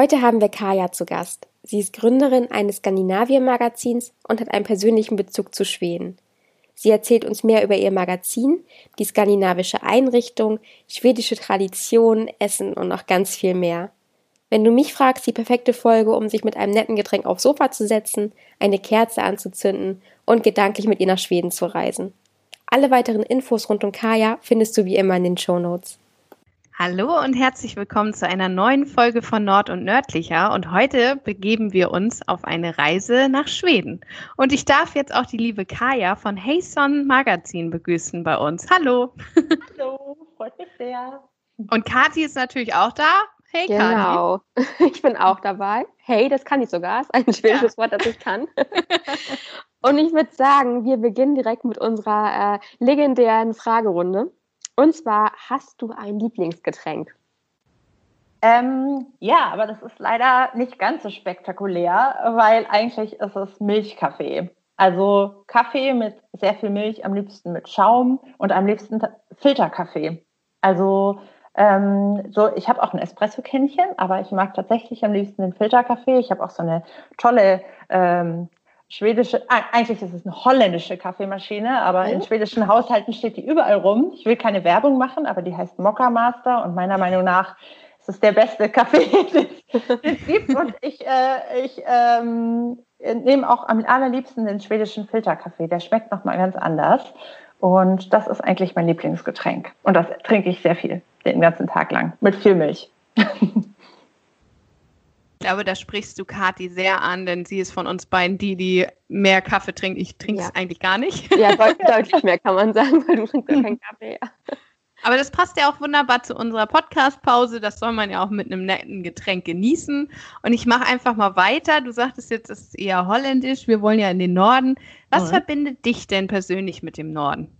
Heute haben wir Kaja zu Gast. Sie ist Gründerin eines Skandinavien-Magazins und hat einen persönlichen Bezug zu Schweden. Sie erzählt uns mehr über ihr Magazin, die skandinavische Einrichtung, schwedische Traditionen, Essen und noch ganz viel mehr. Wenn du mich fragst, die perfekte Folge, um sich mit einem netten Getränk aufs Sofa zu setzen, eine Kerze anzuzünden und gedanklich mit ihr nach Schweden zu reisen. Alle weiteren Infos rund um Kaya findest du wie immer in den Show Notes. Hallo und herzlich willkommen zu einer neuen Folge von Nord und Nördlicher. Und heute begeben wir uns auf eine Reise nach Schweden. Und ich darf jetzt auch die liebe Kaya von Heyson Magazin begrüßen bei uns. Hallo. Hallo, freut mich sehr. Und Kati ist natürlich auch da. Hey, Kati. Genau, ich bin auch dabei. Hey, das kann ich sogar. Das ist ein schwedisches ja. Wort, das ich kann. und ich würde sagen, wir beginnen direkt mit unserer äh, legendären Fragerunde. Und zwar, hast du ein Lieblingsgetränk? Ähm, ja, aber das ist leider nicht ganz so spektakulär, weil eigentlich ist es Milchkaffee. Also Kaffee mit sehr viel Milch, am liebsten mit Schaum und am liebsten Filterkaffee. Also ähm, so, ich habe auch ein Espresso-Kännchen, aber ich mag tatsächlich am liebsten den Filterkaffee. Ich habe auch so eine tolle ähm, schwedische, eigentlich ist es eine holländische Kaffeemaschine, aber in oh. schwedischen Haushalten steht die überall rum. Ich will keine Werbung machen, aber die heißt Mokka Master und meiner Meinung nach ist es der beste Kaffee, den es gibt. Und ich, äh, ich ähm, nehme auch am allerliebsten den schwedischen Filterkaffee. Der schmeckt nochmal ganz anders. Und das ist eigentlich mein Lieblingsgetränk. Und das trinke ich sehr viel, den ganzen Tag lang, mit viel Milch. Ich glaube, da sprichst du Kathi sehr an, denn sie ist von uns beiden die, die mehr Kaffee trinkt. Ich trinke es ja. eigentlich gar nicht. Ja, deutlich mehr kann man sagen, weil du trinkst ja keinen Kaffee. Ja. Aber das passt ja auch wunderbar zu unserer Podcast-Pause. Das soll man ja auch mit einem netten Getränk genießen. Und ich mache einfach mal weiter. Du sagtest jetzt, es ist eher holländisch. Wir wollen ja in den Norden. Was mhm. verbindet dich denn persönlich mit dem Norden?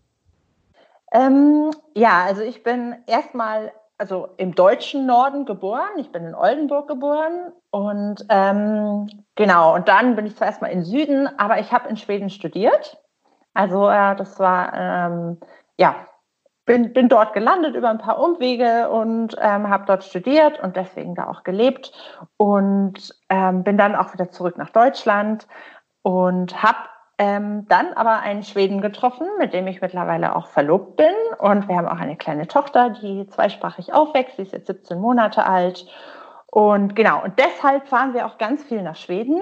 Ähm, ja, also ich bin erstmal also im deutschen Norden geboren. Ich bin in Oldenburg geboren und ähm, genau. Und dann bin ich zwar erstmal in Süden, aber ich habe in Schweden studiert. Also äh, das war ähm, ja bin, bin dort gelandet über ein paar Umwege und ähm, habe dort studiert und deswegen da auch gelebt und ähm, bin dann auch wieder zurück nach Deutschland und habe ähm, dann aber einen Schweden getroffen, mit dem ich mittlerweile auch verlobt bin. Und wir haben auch eine kleine Tochter, die zweisprachig aufwächst. Sie ist jetzt 17 Monate alt. Und genau, und deshalb fahren wir auch ganz viel nach Schweden.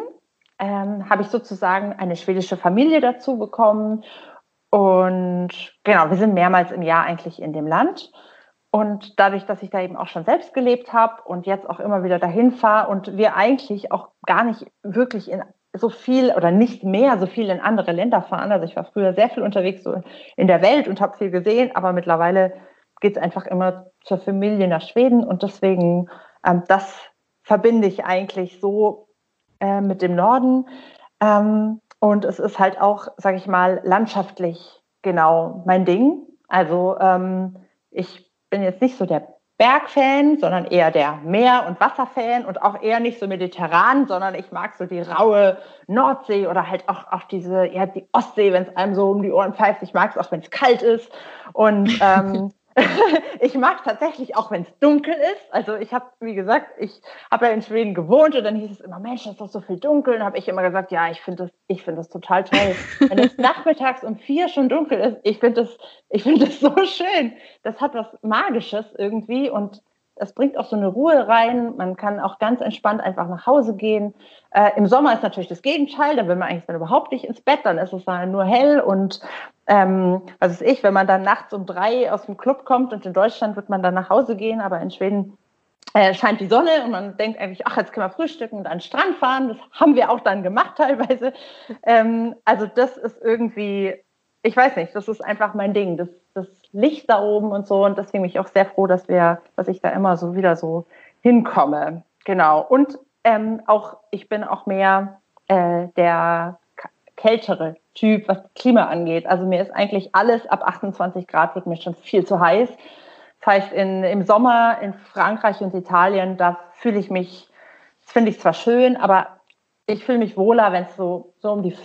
Ähm, habe ich sozusagen eine schwedische Familie dazu bekommen. Und genau, wir sind mehrmals im Jahr eigentlich in dem Land. Und dadurch, dass ich da eben auch schon selbst gelebt habe und jetzt auch immer wieder dahin fahre und wir eigentlich auch gar nicht wirklich in so viel oder nicht mehr so viel in andere Länder fahren. Also ich war früher sehr viel unterwegs so in der Welt und habe viel gesehen, aber mittlerweile geht es einfach immer zur Familie nach Schweden und deswegen ähm, das verbinde ich eigentlich so äh, mit dem Norden. Ähm, und es ist halt auch, sage ich mal, landschaftlich genau mein Ding. Also ähm, ich bin jetzt nicht so der Bergfan, sondern eher der Meer- und Wasserfan und auch eher nicht so mediterran, sondern ich mag so die raue Nordsee oder halt auch, auch diese, ja, die Ostsee, wenn es einem so um die Ohren pfeift. Ich mag es auch, wenn es kalt ist. Und ähm, ich mag tatsächlich auch, wenn es dunkel ist. Also ich habe, wie gesagt, ich habe ja in Schweden gewohnt und dann hieß es immer, Mensch, es ist doch so viel dunkel. Und habe ich immer gesagt, ja, ich finde das, ich finde das total toll. wenn es nachmittags um vier schon dunkel ist, ich finde das, ich finde das so schön. Das hat was Magisches irgendwie und es bringt auch so eine Ruhe rein. Man kann auch ganz entspannt einfach nach Hause gehen. Äh, Im Sommer ist natürlich das Gegenteil. Da will man eigentlich dann überhaupt nicht ins Bett. Dann ist es dann nur hell und ähm, was ist ich, wenn man dann nachts um drei aus dem Club kommt und in Deutschland wird man dann nach Hause gehen, aber in Schweden äh, scheint die Sonne und man denkt eigentlich, ach, jetzt können wir frühstücken und an den Strand fahren. Das haben wir auch dann gemacht teilweise. Ähm, also das ist irgendwie, ich weiß nicht, das ist einfach mein Ding. Das, das Licht da oben und so. Und deswegen bin ich auch sehr froh, dass wir, dass ich da immer so wieder so hinkomme. Genau. Und ähm, auch, ich bin auch mehr äh, der kältere Typ, was Klima angeht. Also mir ist eigentlich alles ab 28 Grad wird mir schon viel zu heiß. Das heißt, in, im Sommer in Frankreich und Italien, da fühle ich mich, das finde ich zwar schön, aber ich fühle mich wohler, wenn es so, so um die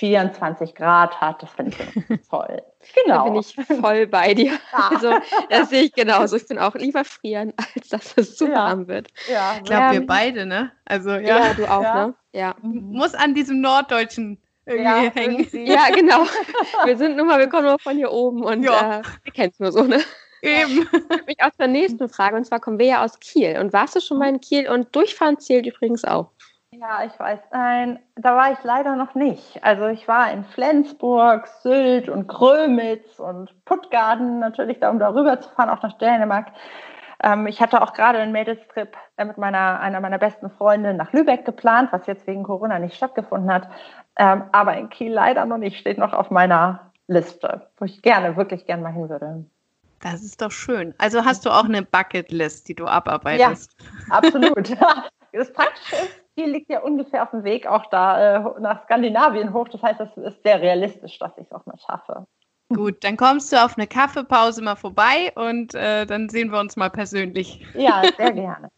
24 Grad hat. Das finde ich toll. Genau. Da bin ich voll bei dir. Ja. Also, das sehe ich genauso. Ich bin auch lieber frieren, als dass es zu ja. warm wird. Ja, ich glaube, wir beide, ne? Also, ja. ja du auch, ne? Ja. Muss an diesem Norddeutschen irgendwie ja, hängen. Ja, genau. Wir sind nun mal, wir kommen nur von hier oben und ja. äh, wir kennen es nur so, ne? Eben. Ich mich aus der nächsten Frage, und zwar kommen wir ja aus Kiel. Und warst du schon mal in Kiel? Und Durchfahren zählt übrigens auch. Ja, ich weiß. Nein, da war ich leider noch nicht. Also ich war in Flensburg, Sylt und Grömitz und Puttgarden natürlich, da um darüber zu fahren, auch nach Dänemark. Ähm, ich hatte auch gerade einen Mädelstrip äh, mit meiner, einer meiner besten Freundinnen nach Lübeck geplant, was jetzt wegen Corona nicht stattgefunden hat. Ähm, aber in Kiel leider noch nicht, steht noch auf meiner Liste, wo ich gerne, wirklich gerne mal hin würde. Das ist doch schön. Also hast du auch eine Bucketlist, die du abarbeitest? Ja, absolut. Das Praktische ist, die liegt ja ungefähr auf dem Weg auch da äh, nach Skandinavien hoch. Das heißt, es ist sehr realistisch, dass ich es auch mal schaffe. Gut, dann kommst du auf eine Kaffeepause mal vorbei und äh, dann sehen wir uns mal persönlich. Ja, sehr gerne.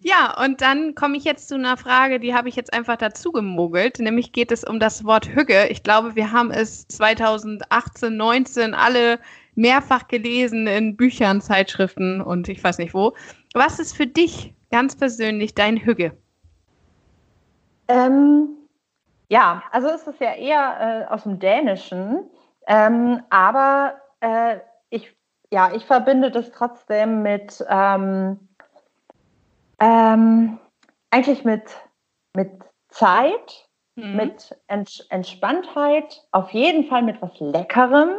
Ja, und dann komme ich jetzt zu einer Frage, die habe ich jetzt einfach dazu gemogelt. Nämlich geht es um das Wort Hügge. Ich glaube, wir haben es 2018, 19 alle mehrfach gelesen in Büchern, Zeitschriften und ich weiß nicht wo. Was ist für dich ganz persönlich dein Hügge? Ähm, ja, also es ist ja eher äh, aus dem Dänischen, ähm, aber äh, ich, ja, ich verbinde das trotzdem mit ähm, ähm, eigentlich mit, mit Zeit, mhm. mit Ents Entspanntheit, auf jeden Fall mit was Leckerem.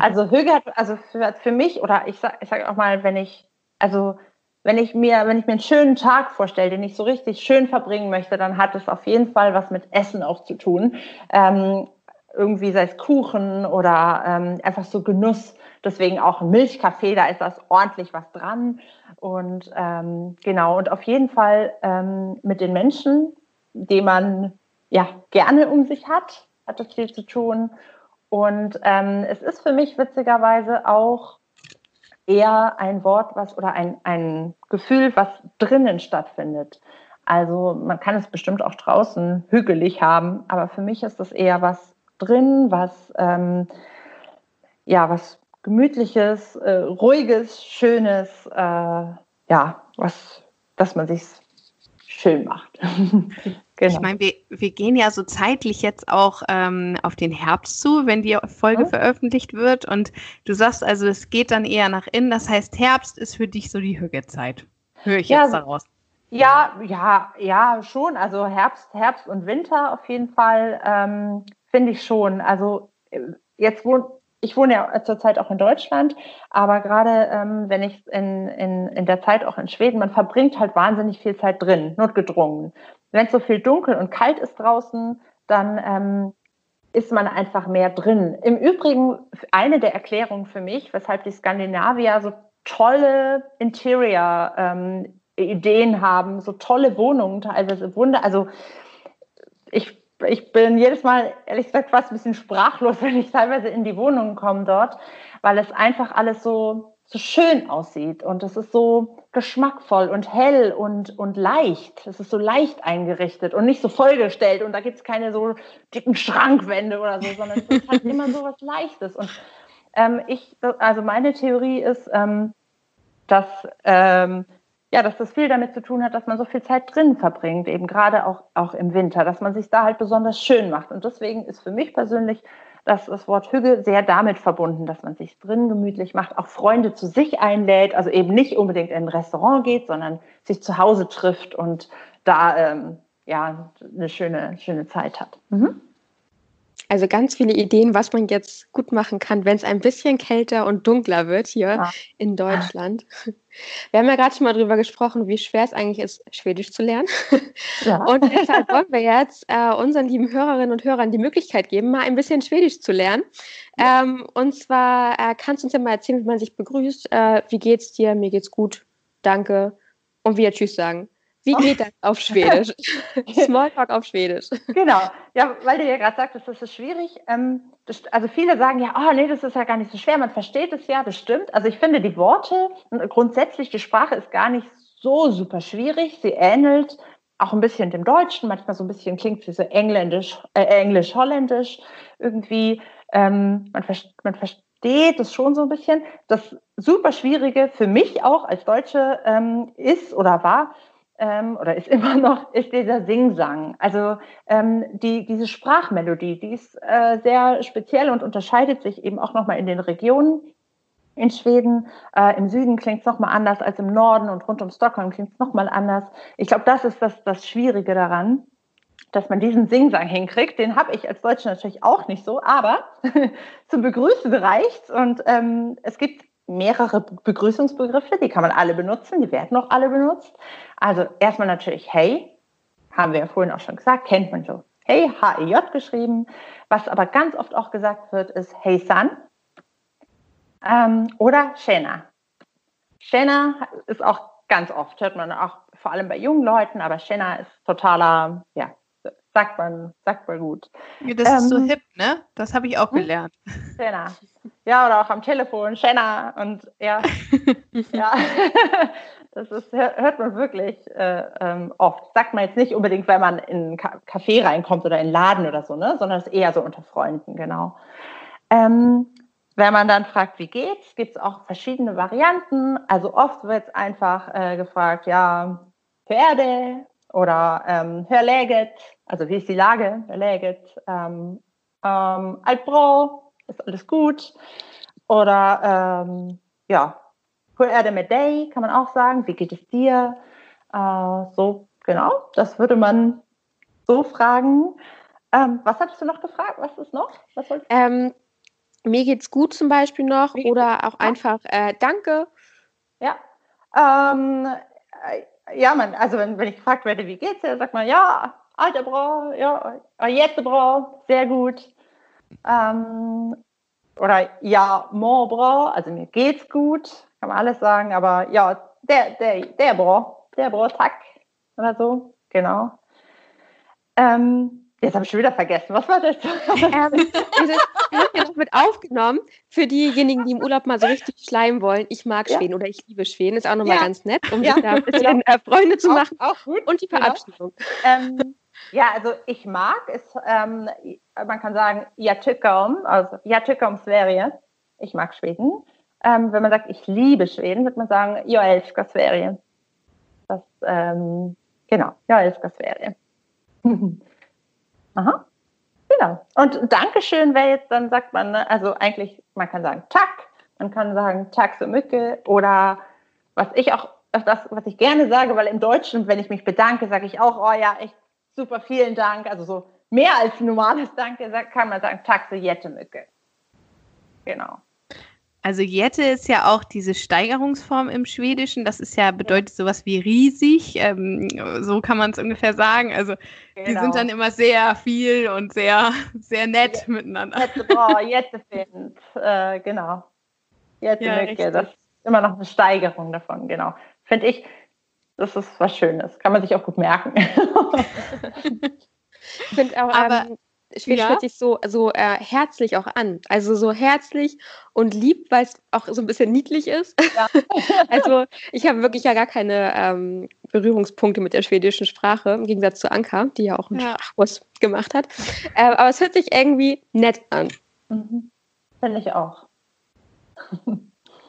Also Höge hat, also für, für mich, oder ich sage ich sag auch mal, wenn ich, also wenn ich mir, wenn ich mir einen schönen Tag vorstelle, den ich so richtig schön verbringen möchte, dann hat es auf jeden Fall was mit Essen auch zu tun. Ähm, irgendwie sei es Kuchen oder ähm, einfach so Genuss. Deswegen auch Milchkaffee, da ist das ordentlich was dran. Und ähm, genau, und auf jeden Fall ähm, mit den Menschen, die man ja gerne um sich hat, hat das viel zu tun. Und ähm, es ist für mich witzigerweise auch eher ein Wort, was oder ein, ein Gefühl, was drinnen stattfindet. Also man kann es bestimmt auch draußen hügelig haben, aber für mich ist das eher was drin, was ähm, ja was gemütliches, äh, ruhiges, schönes, äh, ja, was, dass man sich schön macht. genau. Ich meine, wir, wir gehen ja so zeitlich jetzt auch ähm, auf den Herbst zu, wenn die Folge ja. veröffentlicht wird. Und du sagst also, es geht dann eher nach innen. Das heißt, Herbst ist für dich so die Hügezeit. Höre ich ja, jetzt daraus. Ja, ja, ja, schon. Also Herbst, Herbst und Winter auf jeden Fall ähm, finde ich schon. Also äh, jetzt wohnt ich wohne ja zurzeit auch in Deutschland, aber gerade ähm, wenn ich in, in, in der Zeit auch in Schweden, man verbringt halt wahnsinnig viel Zeit drin, notgedrungen. Wenn es so viel dunkel und kalt ist draußen, dann ähm, ist man einfach mehr drin. Im Übrigen eine der Erklärungen für mich, weshalb die Skandinavier so tolle Interior-Ideen ähm, haben, so tolle Wohnungen, teilweise Wunder. Also ich ich bin jedes Mal, ehrlich gesagt, fast ein bisschen sprachlos, wenn ich teilweise in die Wohnungen komme dort, weil es einfach alles so, so schön aussieht und es ist so geschmackvoll und hell und, und leicht. Es ist so leicht eingerichtet und nicht so vollgestellt und da gibt es keine so dicken Schrankwände oder so, sondern es ist halt immer so was Leichtes. Und ähm, ich, also meine Theorie ist, ähm, dass ähm, ja, dass das viel damit zu tun hat, dass man so viel Zeit drin verbringt, eben gerade auch, auch im Winter, dass man sich da halt besonders schön macht. Und deswegen ist für mich persönlich das, das Wort Hügge sehr damit verbunden, dass man sich drin gemütlich macht, auch Freunde zu sich einlädt, also eben nicht unbedingt in ein Restaurant geht, sondern sich zu Hause trifft und da ähm, ja eine schöne, schöne Zeit hat. Mhm. Also ganz viele Ideen, was man jetzt gut machen kann, wenn es ein bisschen kälter und dunkler wird hier ja. in Deutschland. Wir haben ja gerade schon mal darüber gesprochen, wie schwer es eigentlich ist, Schwedisch zu lernen. Ja. Und deshalb wollen wir jetzt äh, unseren lieben Hörerinnen und Hörern die Möglichkeit geben, mal ein bisschen Schwedisch zu lernen. Ähm, und zwar äh, kannst du uns ja mal erzählen, wie man sich begrüßt. Äh, wie geht's dir? Mir geht's gut. Danke. Und wieder Tschüss sagen. Wie geht das auf Schwedisch? Smalltalk auf Schwedisch. Genau. Ja, weil du ja gerade sagtest, das ist schwierig. Ähm, das, also viele sagen ja, oh nee, das ist ja gar nicht so schwer. Man versteht es ja, das stimmt. Also ich finde die Worte, grundsätzlich die Sprache ist gar nicht so super schwierig. Sie ähnelt auch ein bisschen dem Deutschen, manchmal so ein bisschen klingt wie so engländisch, äh, englisch-holländisch irgendwie. Ähm, man, man versteht es schon so ein bisschen. Das super Schwierige für mich auch als Deutsche ähm, ist oder war, ähm, oder ist immer noch, ist dieser Singsang. Also ähm, die, diese Sprachmelodie, die ist äh, sehr speziell und unterscheidet sich eben auch nochmal in den Regionen. In Schweden, äh, im Süden klingt es nochmal anders als im Norden und rund um Stockholm klingt es nochmal anders. Ich glaube, das ist das, das Schwierige daran, dass man diesen Singsang hinkriegt. Den habe ich als Deutsche natürlich auch nicht so, aber zum Begrüßen reicht's. Und ähm, es gibt mehrere Begrüßungsbegriffe, die kann man alle benutzen, die werden auch alle benutzt. Also erstmal natürlich Hey, haben wir ja vorhin auch schon gesagt, kennt man so. Hey, H-E-J geschrieben. Was aber ganz oft auch gesagt wird, ist Hey San ähm, oder Shena. Shena ist auch ganz oft, hört man auch vor allem bei jungen Leuten, aber Shena ist totaler, ja, sagt man, sagt man gut. Ja, das ähm, ist so ähm, hip, ne? Das habe ich auch hm? gelernt. Shena. Ja, oder auch am Telefon, Shena und ja, ja. Das ist, hört man wirklich äh, ähm, oft. Sagt man jetzt nicht unbedingt, wenn man in ein Café reinkommt oder in einen Laden oder so, ne? sondern es ist eher so unter Freunden, genau. Ähm, wenn man dann fragt, wie geht's, gibt es auch verschiedene Varianten. Also oft wird einfach äh, gefragt, ja, Pferde oder ähm, hör läget, also wie ist die Lage, hör läget, ähm, ähm, Altbro, ist alles gut. Oder ähm, ja, hur är det med dig, kann man auch sagen, wie geht es dir? Äh, so, genau, das würde man so fragen. Ähm, was hattest du noch gefragt? Was ist noch? Was ähm, mir geht's gut zum Beispiel noch oder auch einfach äh, Danke. Ja. Ähm, äh, ja, man, also wenn, wenn ich gefragt werde, wie geht's dir, sagt man ja, alter Bra, ja, jetzt Bra, sehr gut. Ähm, oder ja, mon Bra, also mir geht's gut, kann man alles sagen, aber ja, der, der, der Bra, der Bra, tack, oder so, genau. Ähm, Jetzt habe ich schon wieder vergessen. Was war das? ähm, das wird ja noch mit aufgenommen für diejenigen, die im Urlaub mal so richtig schleimen wollen. Ich mag ja. Schweden oder ich liebe Schweden. Ist auch nochmal ja. ganz nett, um ja. sich da ein bisschen äh, Freunde zu machen. Auch, auch gut. Und die Verabschiedung. Ähm, ja, also ich mag es, ähm, man kann sagen, Jatykom, also Jatykom Sverige. Ich mag Schweden. Ähm, wenn man sagt, ich liebe Schweden, wird man sagen, jag älskar Sverige. Das, ähm, genau, jag älskar Sverige. Aha. Genau. Und Dankeschön wäre jetzt, dann sagt man, ne, also eigentlich, man kann sagen Tack, man kann sagen Tack so Mücke oder was ich auch, das, was ich gerne sage, weil im Deutschen, wenn ich mich bedanke, sage ich auch, oh ja, echt super, vielen Dank. Also so mehr als normales Danke kann man sagen Tack so Jette Mücke. Genau. Also Jette ist ja auch diese Steigerungsform im Schwedischen. Das ist ja bedeutet sowas wie riesig. Ähm, so kann man es ungefähr sagen. Also genau. die sind dann immer sehr viel und sehr sehr nett ja. miteinander. Jette, oh, Jette findet, äh, genau. Jette ja, das ist immer noch eine Steigerung davon, genau. Finde ich, das ist was Schönes. Kann man sich auch gut merken. ich finde auch, Aber, ähm, Schwedisch ja. hört sich so, so äh, herzlich auch an. Also so herzlich und lieb, weil es auch so ein bisschen niedlich ist. Ja. also ich habe wirklich ja gar keine ähm, Berührungspunkte mit der schwedischen Sprache, im Gegensatz zu Anka, die ja auch einen ja. Sprachkurs gemacht hat. Äh, aber es hört sich irgendwie nett an. Mhm. Finde ich auch.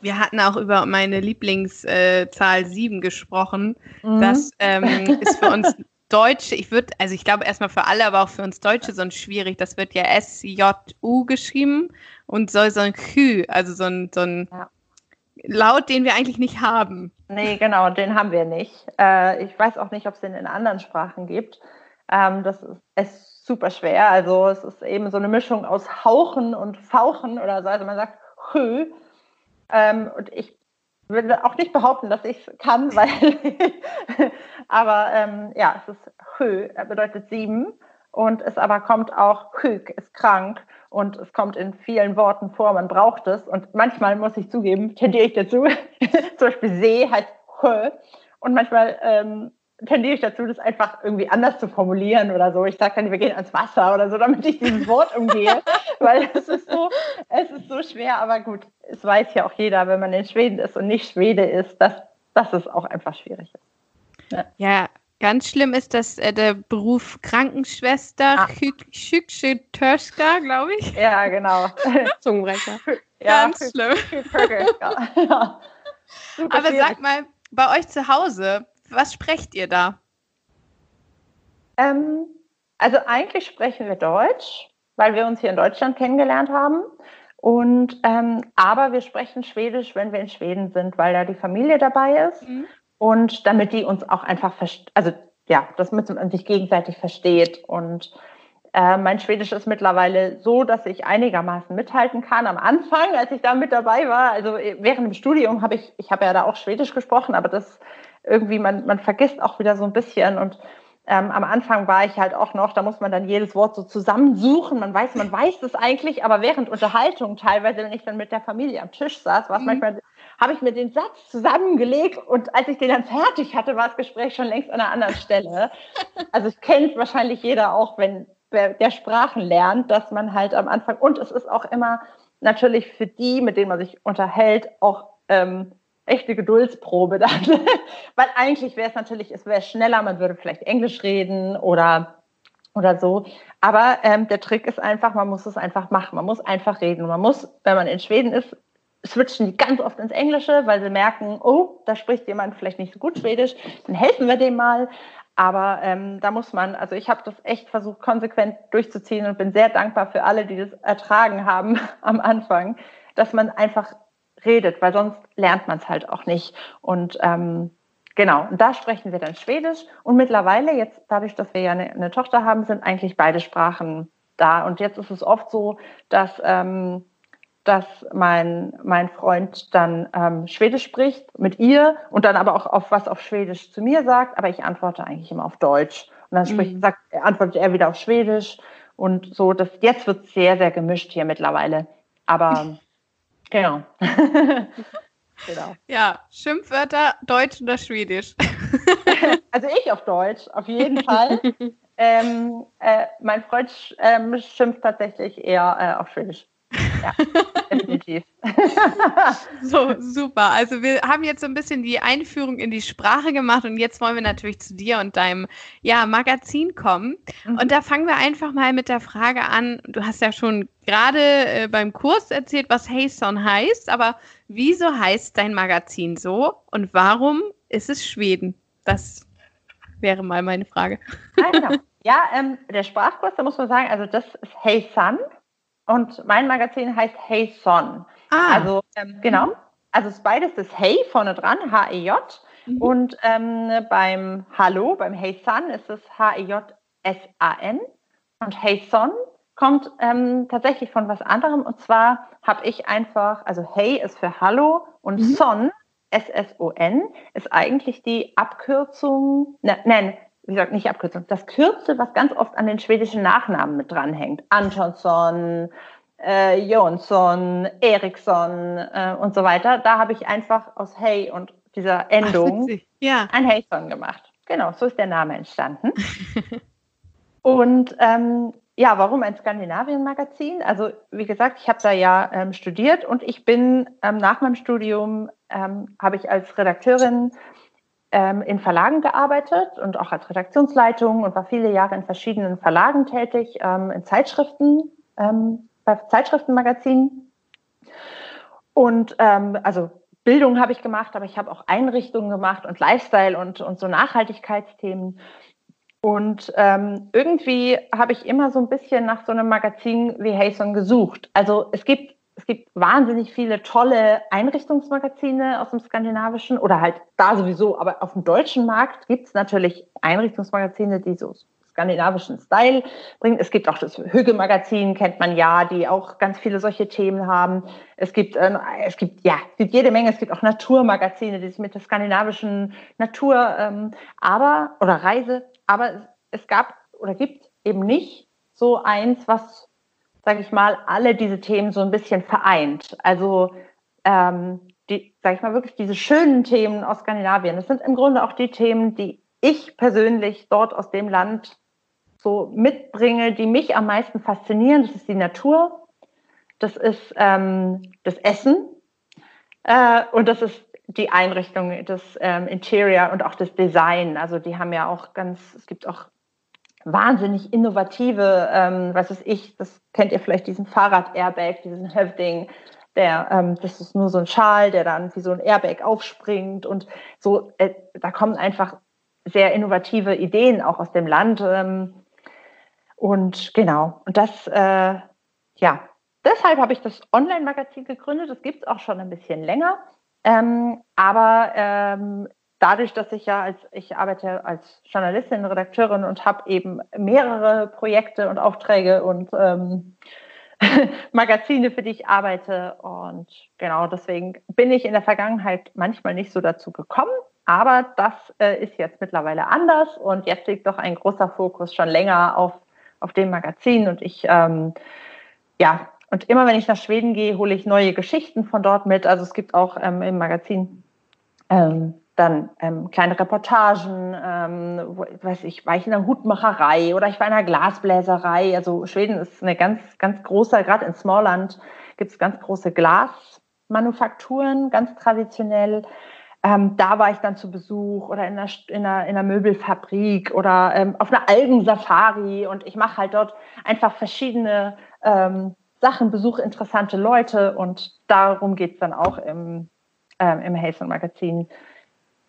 Wir hatten auch über meine Lieblingszahl äh, 7 gesprochen. Mhm. Das ähm, ist für uns Deutsche, ich würde, also ich glaube erstmal für alle, aber auch für uns Deutsche sonst schwierig. Das wird ja S-J-U geschrieben und soll so ein Q, also so ein, so ein ja. Laut, den wir eigentlich nicht haben. Nee, genau, den haben wir nicht. Äh, ich weiß auch nicht, ob es den in anderen Sprachen gibt. Ähm, das ist, ist, super schwer. Also es ist eben so eine Mischung aus Hauchen und Fauchen oder so. Also man sagt Hü. Ähm, und ich würde auch nicht behaupten, dass ich es kann, weil aber ähm, ja, es ist Hö, bedeutet sieben und es aber kommt auch Hüg, ist krank und es kommt in vielen Worten vor, man braucht es und manchmal muss ich zugeben, tendiere ich dazu, zum Beispiel See heißt Hö und manchmal ähm, tendiere ich dazu, das einfach irgendwie anders zu formulieren oder so. Ich sage dann, wir gehen ans Wasser oder so, damit ich dieses Wort umgehe, weil es ist so, es ist so schwer, aber gut, es weiß ja auch jeder, wenn man in Schweden ist und nicht Schwede ist, dass, dass es auch einfach schwierig ist. Ja. ja Ganz schlimm ist das äh, der Beruf Krankenschwester, ah. glaube ich. Ja, genau. Zungenbrecher. Ja, Ganz schlimm. ja. Aber sag mal, bei euch zu Hause, was sprecht ihr da? Ähm, also eigentlich sprechen wir Deutsch, weil wir uns hier in Deutschland kennengelernt haben. Und ähm, aber wir sprechen Schwedisch, wenn wir in Schweden sind, weil da die Familie dabei ist. Mhm. Und damit die uns auch einfach, also ja, das mit man sich gegenseitig versteht. Und äh, mein Schwedisch ist mittlerweile so, dass ich einigermaßen mithalten kann. Am Anfang, als ich da mit dabei war, also während dem Studium habe ich, ich habe ja da auch Schwedisch gesprochen, aber das irgendwie, man, man vergisst auch wieder so ein bisschen und ähm, am Anfang war ich halt auch noch, da muss man dann jedes Wort so zusammensuchen. Man weiß, man weiß es eigentlich, aber während Unterhaltung teilweise, wenn ich dann mit der Familie am Tisch saß, war es mhm. manchmal, habe ich mir den Satz zusammengelegt und als ich den dann fertig hatte, war das Gespräch schon längst an einer anderen Stelle. Also ich kenne wahrscheinlich jeder auch, wenn der Sprachen lernt, dass man halt am Anfang und es ist auch immer natürlich für die, mit denen man sich unterhält, auch ähm, echte Geduldsprobe dann. Weil eigentlich wäre es natürlich, es wäre schneller, man würde vielleicht Englisch reden oder, oder so. Aber ähm, der Trick ist einfach, man muss es einfach machen. Man muss einfach reden. Man muss, wenn man in Schweden ist, switchen die ganz oft ins Englische, weil sie merken, oh, da spricht jemand vielleicht nicht so gut Schwedisch, dann helfen wir dem mal. Aber ähm, da muss man, also ich habe das echt versucht, konsequent durchzuziehen und bin sehr dankbar für alle, die das ertragen haben am Anfang, dass man einfach redet, weil sonst lernt man es halt auch nicht. Und ähm, genau, und da sprechen wir dann Schwedisch. Und mittlerweile, jetzt dadurch, dass wir ja eine, eine Tochter haben, sind eigentlich beide Sprachen da. Und jetzt ist es oft so, dass, ähm, dass mein, mein Freund dann ähm, Schwedisch spricht mit ihr und dann aber auch auf was auf Schwedisch zu mir sagt, aber ich antworte eigentlich immer auf Deutsch. Und dann spricht, mhm. sagt, antwortet er wieder auf Schwedisch. Und so, das, jetzt wird es sehr, sehr gemischt hier mittlerweile. Aber Genau. genau. Ja, Schimpfwörter Deutsch oder Schwedisch? also ich auf Deutsch, auf jeden Fall. ähm, äh, mein Freund ähm, schimpft tatsächlich eher äh, auf Schwedisch. Ja, definitiv. so, super. Also wir haben jetzt so ein bisschen die Einführung in die Sprache gemacht und jetzt wollen wir natürlich zu dir und deinem ja, Magazin kommen. Mhm. Und da fangen wir einfach mal mit der Frage an. Du hast ja schon gerade äh, beim Kurs erzählt, was Heyson heißt, aber wieso heißt dein Magazin so und warum ist es Schweden? Das wäre mal meine Frage. Also, ja, ähm, der Sprachkurs, da muss man sagen, also das ist Hey Sun und mein Magazin heißt Hey Son. Ah. Also ähm, genau, mhm. also es ist beides das Hey vorne dran, H-E-J. Mhm. Und ähm, beim Hallo, beim Hey Sun ist es H-E-J-S-A-N. Und Hey Son kommt ähm, tatsächlich von was anderem. Und zwar habe ich einfach, also Hey ist für Hallo und mhm. Son, S-S-O-N, ist eigentlich die Abkürzung, ne, nein, wie gesagt, nicht Abkürzung, das Kürzel, was ganz oft an den schwedischen Nachnamen mit dranhängt. Antonsson, äh, Jonsson, Eriksson äh, und so weiter. Da habe ich einfach aus Hey und dieser Endung Ach, ja. ein Heyson gemacht. Genau, so ist der Name entstanden. und ähm, ja, warum ein Skandinavien-Magazin? Also wie gesagt, ich habe da ja ähm, studiert und ich bin ähm, nach meinem Studium ähm, habe ich als Redakteurin ähm, in Verlagen gearbeitet und auch als Redaktionsleitung und war viele Jahre in verschiedenen Verlagen tätig, ähm, in Zeitschriften, ähm, bei Zeitschriftenmagazinen. Und ähm, also Bildung habe ich gemacht, aber ich habe auch Einrichtungen gemacht und Lifestyle und, und so Nachhaltigkeitsthemen. Und ähm, irgendwie habe ich immer so ein bisschen nach so einem Magazin wie Hayson gesucht. Also es gibt, es gibt wahnsinnig viele tolle Einrichtungsmagazine aus dem skandinavischen oder halt da sowieso, aber auf dem deutschen Markt gibt es natürlich Einrichtungsmagazine, die so skandinavischen Style bringen. Es gibt auch das Hügge-Magazin, kennt man ja, die auch ganz viele solche Themen haben. Es gibt, äh, es gibt, ja, es gibt jede Menge. Es gibt auch Naturmagazine, die sich mit der skandinavischen Natur, ähm, aber, oder Reise aber es gab oder gibt eben nicht so eins, was, sage ich mal, alle diese Themen so ein bisschen vereint. Also ähm, die, sage ich mal, wirklich diese schönen Themen aus Skandinavien. Das sind im Grunde auch die Themen, die ich persönlich dort aus dem Land so mitbringe, die mich am meisten faszinieren. Das ist die Natur, das ist ähm, das Essen, Äh, und das ist die Einrichtung, das ähm, Interior und auch das Design. Also die haben ja auch ganz, es gibt auch wahnsinnig innovative, ähm, was ist ich, das kennt ihr vielleicht, diesen Fahrrad-Airbag, diesen Hefting, der, ähm, das ist nur so ein Schal, der dann wie so ein Airbag aufspringt und so, äh, da kommen einfach sehr innovative Ideen auch aus dem Land. Ähm, und genau, und das, äh, ja, deshalb habe ich das Online-Magazin gegründet. Das gibt es auch schon ein bisschen länger. Ähm, aber ähm, dadurch, dass ich ja als ich arbeite als Journalistin, Redakteurin und habe eben mehrere Projekte und Aufträge und ähm, Magazine, für die ich arbeite. Und genau deswegen bin ich in der Vergangenheit manchmal nicht so dazu gekommen. Aber das äh, ist jetzt mittlerweile anders und jetzt liegt doch ein großer Fokus schon länger auf, auf dem Magazin. Und ich, ähm, ja, und immer wenn ich nach Schweden gehe, hole ich neue Geschichten von dort mit. Also es gibt auch ähm, im Magazin ähm, dann ähm, kleine Reportagen, ähm, weiß ich, war ich in einer Hutmacherei oder ich war in einer Glasbläserei. Also Schweden ist eine ganz, ganz große, gerade in Smallland gibt es ganz große Glasmanufakturen, ganz traditionell. Ähm, da war ich dann zu Besuch oder in einer, in einer, in einer Möbelfabrik oder ähm, auf einer Algensafari und ich mache halt dort einfach verschiedene ähm, Sachen, besuche interessante Leute und darum geht es dann auch im, ähm, im Hazen Magazin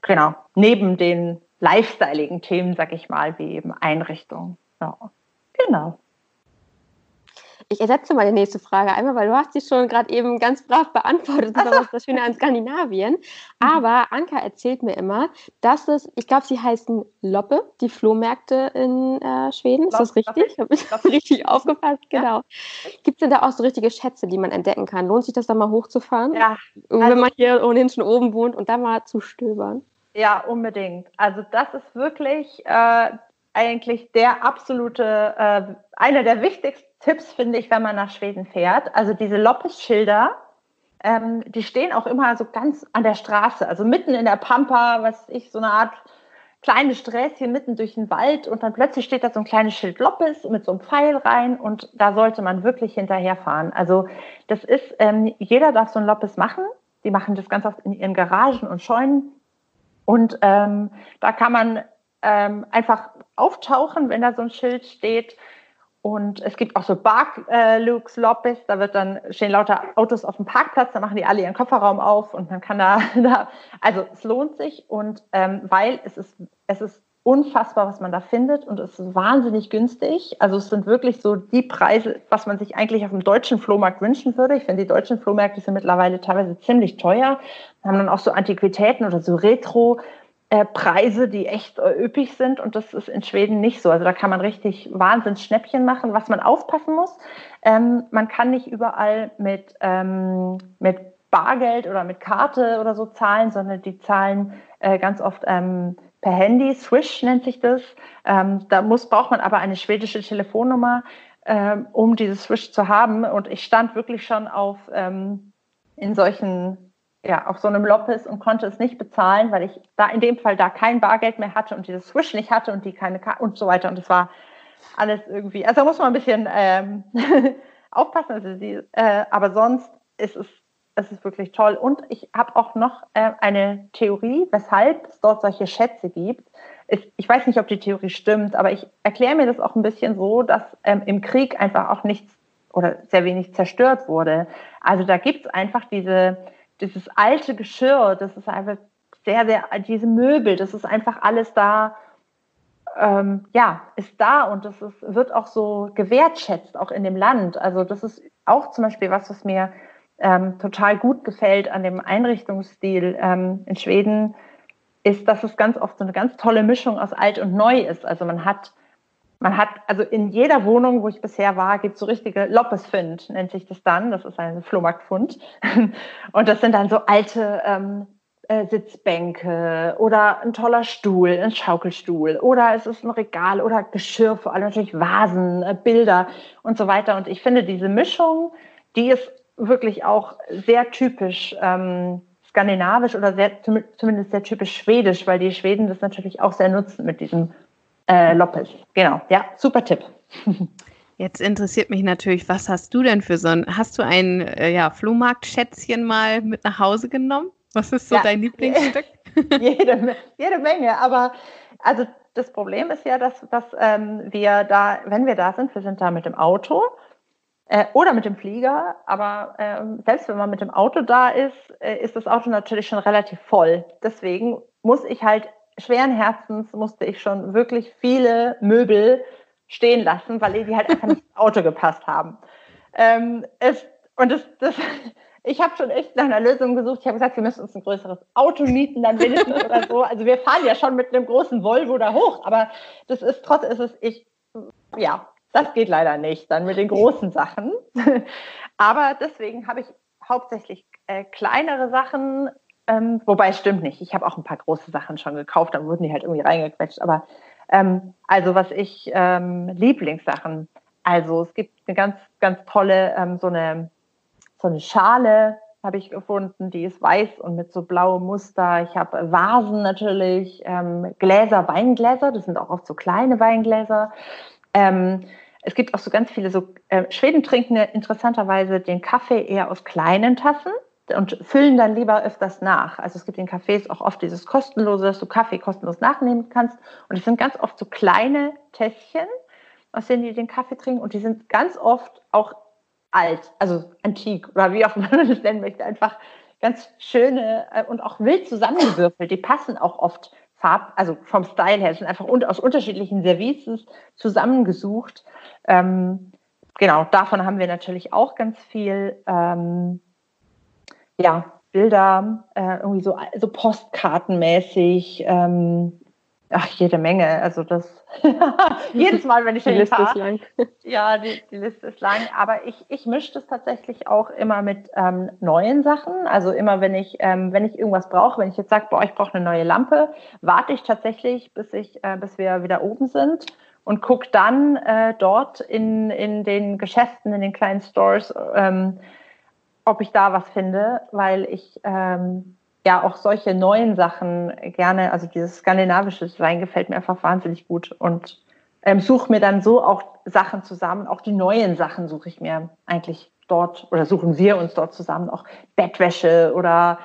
genau, neben den lifestyleigen Themen, sag ich mal, wie eben Einrichtung. Ja, genau. Ich ersetze mal die nächste Frage einmal, weil du hast sie schon gerade eben ganz brav beantwortet. Das ist das Schöne an Skandinavien. Mhm. Aber Anka erzählt mir immer, dass es, ich glaube, sie heißen Loppe, die Flohmärkte in äh, Schweden. Ist das richtig? Habe ich das richtig aufgepasst? Genau. Ja. Gibt es denn da auch so richtige Schätze, die man entdecken kann? Lohnt sich das da mal hochzufahren? Ja. Also, wenn man hier ohnehin schon oben wohnt und da mal zu stöbern? Ja, unbedingt. Also das ist wirklich äh, eigentlich der absolute, äh, einer der wichtigsten Tipps, finde ich, wenn man nach Schweden fährt. Also diese Loppes-Schilder, ähm, die stehen auch immer so ganz an der Straße, also mitten in der Pampa, was ich, so eine Art kleine Sträßchen mitten durch den Wald und dann plötzlich steht da so ein kleines Schild Loppes mit so einem Pfeil rein und da sollte man wirklich hinterherfahren. Also das ist, ähm, jeder darf so ein Loppes machen. Die machen das ganz oft in ihren Garagen und Scheunen und ähm, da kann man ähm, einfach auftauchen, wenn da so ein Schild steht. Und es gibt auch so Bark-Lux äh, Lopez, da wird dann stehen lauter Autos auf dem Parkplatz, da machen die alle ihren Kofferraum auf und man kann da, da also es lohnt sich und ähm, weil es ist, es ist unfassbar, was man da findet und es ist wahnsinnig günstig. Also es sind wirklich so die Preise, was man sich eigentlich auf dem deutschen Flohmarkt wünschen würde. Ich finde, die deutschen Flohmärkte sind mittlerweile teilweise ziemlich teuer, haben dann auch so Antiquitäten oder so Retro. Preise, die echt üppig sind und das ist in Schweden nicht so. Also da kann man richtig Wahnsinns Schnäppchen machen. Was man aufpassen muss, ähm, man kann nicht überall mit, ähm, mit Bargeld oder mit Karte oder so zahlen, sondern die zahlen äh, ganz oft ähm, per Handy, Swish nennt sich das. Ähm, da muss, braucht man aber eine schwedische Telefonnummer, ähm, um dieses Swish zu haben. Und ich stand wirklich schon auf ähm, in solchen, ja, auf so einem Loppes und konnte es nicht bezahlen, weil ich da in dem Fall da kein Bargeld mehr hatte und dieses Swish nicht hatte und die keine Karte und so weiter. Und es war alles irgendwie, also da muss man ein bisschen ähm, aufpassen. Also sie, äh, aber sonst ist es es ist wirklich toll. Und ich habe auch noch äh, eine Theorie, weshalb es dort solche Schätze gibt. Ich, ich, weiß nicht, ob die Theorie stimmt, aber ich erkläre mir das auch ein bisschen so, dass ähm, im Krieg einfach auch nichts oder sehr wenig zerstört wurde. Also da gibt es einfach diese, dieses alte Geschirr, das ist einfach sehr, sehr, diese Möbel, das ist einfach alles da, ähm, ja, ist da und das ist, wird auch so gewertschätzt, auch in dem Land. Also das ist auch zum Beispiel was, was mir ähm, total gut gefällt an dem Einrichtungsstil ähm, in Schweden, ist, dass es ganz oft so eine ganz tolle Mischung aus alt und neu ist. Also man hat, man hat, also in jeder Wohnung, wo ich bisher war, gibt es so richtige Loppesfund, nennt sich das dann. Das ist ein Flohmarktfund. Und das sind dann so alte ähm, äh, Sitzbänke oder ein toller Stuhl, ein Schaukelstuhl oder es ist ein Regal oder Geschirr, vor allem natürlich Vasen, äh, Bilder und so weiter. Und ich finde diese Mischung, die ist wirklich auch sehr typisch ähm, skandinavisch oder sehr, zumindest sehr typisch schwedisch, weil die Schweden das natürlich auch sehr nutzen mit diesem äh, Loppes. Genau, ja, super Tipp. Jetzt interessiert mich natürlich, was hast du denn für so ein, hast du ein äh, ja, Flohmarktschätzchen mal mit nach Hause genommen? Was ist so ja. dein Lieblingsstück? jede, jede Menge, aber also das Problem ist ja, dass, dass ähm, wir da, wenn wir da sind, wir sind da mit dem Auto äh, oder mit dem Flieger, aber äh, selbst wenn man mit dem Auto da ist, äh, ist das Auto natürlich schon relativ voll. Deswegen muss ich halt schweren Herzens musste ich schon wirklich viele Möbel stehen lassen, weil die halt einfach nicht ins Auto gepasst haben. Ähm, es, und das, das, ich habe schon echt nach einer Lösung gesucht. Ich habe gesagt, wir müssen uns ein größeres Auto mieten, dann wenigstens oder so. Also wir fahren ja schon mit einem großen Volvo da hoch, aber das ist trotz ist es ich ja, das geht leider nicht, dann mit den großen Sachen. aber deswegen habe ich hauptsächlich äh, kleinere Sachen, ähm, wobei stimmt nicht. Ich habe auch ein paar große Sachen schon gekauft, dann wurden die halt irgendwie reingequetscht. Aber ähm, also was ich ähm, Lieblingssachen. Also es gibt eine ganz, ganz tolle ähm, so eine so eine Schale habe ich gefunden, die ist weiß und mit so blauem Muster. Ich habe Vasen natürlich, ähm, Gläser, Weingläser, das sind auch oft so kleine Weingläser. Ähm, es gibt auch so ganz viele so, äh, Schweden trinken interessanterweise den Kaffee eher aus kleinen Tassen und füllen dann lieber öfters nach. Also es gibt in Cafés auch oft dieses kostenlose, dass du Kaffee kostenlos nachnehmen kannst. Und es sind ganz oft so kleine Tässchen, aus denen die den Kaffee trinken. Und die sind ganz oft auch alt, also antik oder wie auch immer man das nennen möchte. Einfach ganz schöne äh, und auch wild zusammengewürfelt. Die passen auch oft Farb, also vom Style her, sind einfach aus unterschiedlichen Services zusammengesucht. Ähm, genau, davon haben wir natürlich auch ganz viel. Ähm, ja, Bilder, äh, irgendwie so, so postkartenmäßig, ähm, ach, jede Menge. Also das jedes Mal, wenn ich die Liste ist lang. Ja, die, die, Liste ist lang. Aber ich, ich mische das tatsächlich auch immer mit ähm, neuen Sachen. Also immer, wenn ich, ähm, wenn ich irgendwas brauche, wenn ich jetzt sage, boah, ich brauche eine neue Lampe, warte ich tatsächlich, bis ich, äh, bis wir wieder oben sind und gucke dann äh, dort in, in den Geschäften, in den kleinen Stores, ähm, ob ich da was finde, weil ich ähm, ja auch solche neuen Sachen gerne, also dieses skandinavische Design gefällt mir einfach wahnsinnig gut und ähm, suche mir dann so auch Sachen zusammen, auch die neuen Sachen suche ich mir eigentlich dort oder suchen wir uns dort zusammen, auch Bettwäsche oder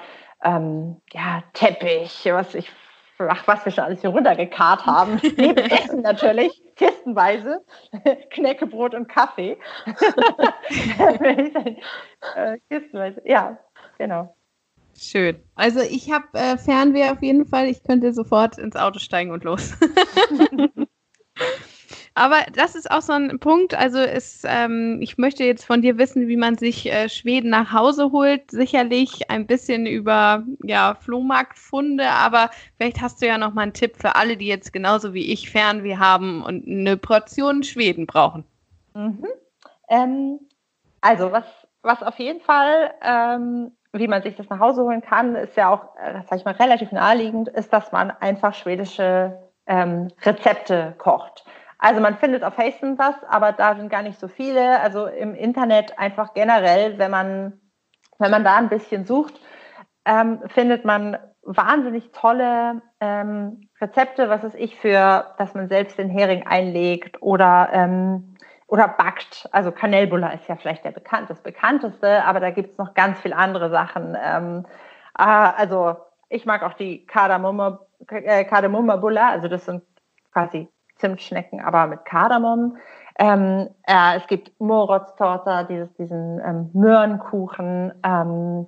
ähm, ja, Teppich, was ich ach, was wir schon alles hier runtergekarrt haben. Neben Essen natürlich, kistenweise, Knäckebrot und Kaffee. Äh, kistenweise, ja, genau. Schön. Also ich habe äh, Fernweh auf jeden Fall. Ich könnte sofort ins Auto steigen und los. Aber das ist auch so ein Punkt. Also ist, ähm, ich möchte jetzt von dir wissen, wie man sich äh, Schweden nach Hause holt. Sicherlich ein bisschen über ja, Flohmarktfunde, aber vielleicht hast du ja noch mal einen Tipp für alle, die jetzt genauso wie ich Fernweh haben und eine Portion Schweden brauchen. Mhm. Ähm, also was, was auf jeden Fall ähm, wie man sich das nach Hause holen kann, ist ja auch, äh, sag ich mal, relativ naheliegend, ist, dass man einfach schwedische ähm, Rezepte kocht. Also man findet auf Hasten was, aber da sind gar nicht so viele. Also im Internet einfach generell, wenn man, wenn man da ein bisschen sucht, ähm, findet man wahnsinnig tolle ähm, Rezepte, was ist ich für, dass man selbst den Hering einlegt oder ähm, oder backt. Also Kanelbulla ist ja vielleicht der bekannt, das bekannteste, aber da gibt es noch ganz viele andere Sachen. Ähm, äh, also ich mag auch die Kardamom, äh, Kardamombulla, also das sind quasi Zimtschnecken, aber mit Kardamom. Ähm, äh, es gibt Morotztorte, dieses, diesen ähm, Möhrenkuchen. Ähm,